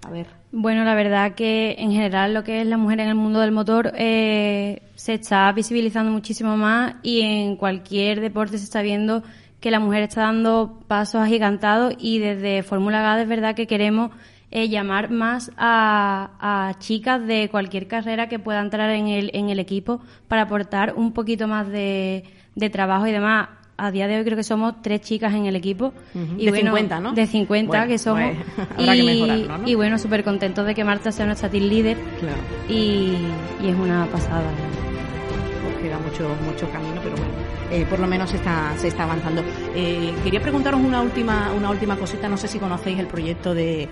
Speaker 2: A ver.
Speaker 14: Bueno, la verdad que en general lo que es la mujer en el mundo del motor eh, se está visibilizando muchísimo más y en cualquier deporte se está viendo que la mujer está dando pasos agigantados y desde Fórmula GAD es verdad que queremos eh, llamar más a, a, chicas de cualquier carrera que pueda entrar en el, en el equipo para aportar un poquito más de, de trabajo y demás. A día de hoy creo que somos tres chicas en el equipo.
Speaker 2: y de 50, ¿no?
Speaker 14: De 50 que somos.
Speaker 2: Pues, y,
Speaker 14: y bueno, súper contentos de que Marta sea nuestra team líder.
Speaker 2: Claro.
Speaker 14: Y, y es una pasada.
Speaker 2: Pues queda mucho, mucho camino, pero bueno. Eh, por lo menos se está, se está avanzando. Eh, quería preguntaros una última, una última cosita. No sé si conocéis el proyecto de,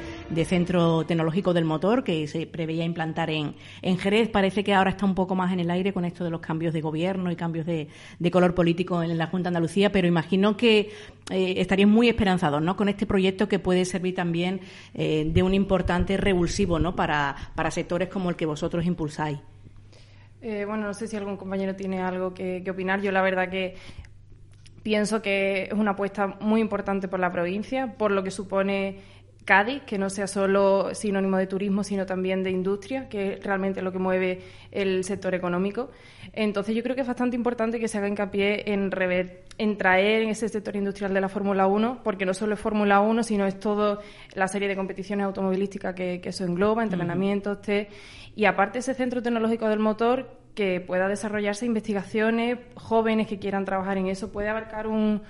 Speaker 2: Centro Tecnológico del Motor que se preveía implantar en, en Jerez. Parece que ahora está un poco más en el aire con esto de los cambios de gobierno y cambios de, color político en la Junta de Andalucía, pero imagino que eh, muy esperanzados ¿no? con este proyecto que puede servir también de un importante revulsivo ¿no? para, para sectores como el que vosotros impulsáis.
Speaker 15: Eh, bueno, no sé si algún compañero tiene algo que, opinar. Yo la verdad que pienso que es una apuesta muy importante por la provincia, por lo que supone Cádiz, que no sea solo sinónimo de turismo, sino también de industria, que es realmente lo que mueve el sector económico. Entonces yo creo que es bastante importante que se haga hincapié en, en traer en ese sector industrial de la Fórmula 1, porque no solo es Fórmula 1, sino es toda la serie de competiciones automovilísticas que, eso engloba, entrenamientos, test, y aparte ese centro tecnológico del motor que pueda desarrollarse investigaciones, jóvenes que quieran trabajar en eso, puede abarcar un,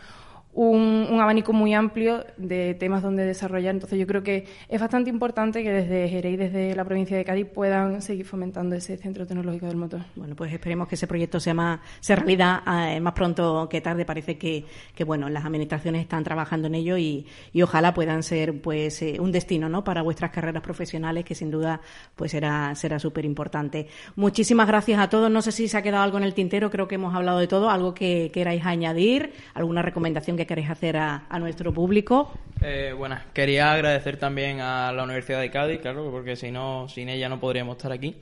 Speaker 15: un, abanico muy amplio de temas donde desarrollar. Entonces yo creo que es bastante importante que desde Jerez y desde la provincia de Cádiz puedan seguir fomentando ese centro tecnológico del motor.
Speaker 2: Bueno, pues esperemos que ese proyecto sea más, sea realidad eh, más pronto que tarde. Parece que, bueno, las administraciones están trabajando en ello y, y ojalá puedan ser pues eh, un destino ¿no? para vuestras carreras profesionales que sin duda pues será será súper importante. Muchísimas gracias a todos. No sé si se ha quedado algo en el tintero, creo que hemos hablado de todo. Algo que queráis añadir, alguna recomendación que queréis hacer a, nuestro público?
Speaker 13: Eh, bueno, quería agradecer también a la Universidad de Cádiz, claro, porque si no, sin ella no podríamos estar aquí,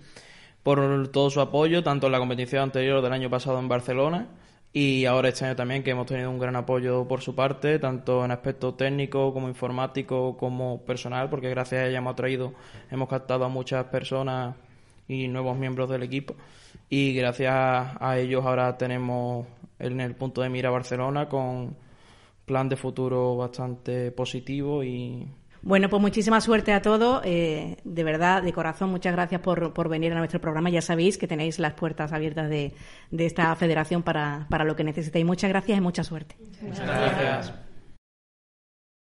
Speaker 13: por todo su apoyo, tanto en la competición anterior del año pasado en Barcelona y ahora este año también, que hemos tenido un gran apoyo por su parte, tanto en aspecto técnico como informático como personal, porque gracias a ella hemos traído, hemos captado a muchas personas y nuevos miembros del equipo y gracias a ellos ahora tenemos en el punto de mira Barcelona con plan de futuro bastante positivo y
Speaker 2: bueno, pues muchísima suerte a todos. Eh, de verdad, de corazón, muchas gracias por, por, venir a nuestro programa. Ya sabéis que tenéis las puertas abiertas de, de esta federación para, para lo que necesitéis. Muchas gracias y mucha suerte.
Speaker 13: Muchas gracias.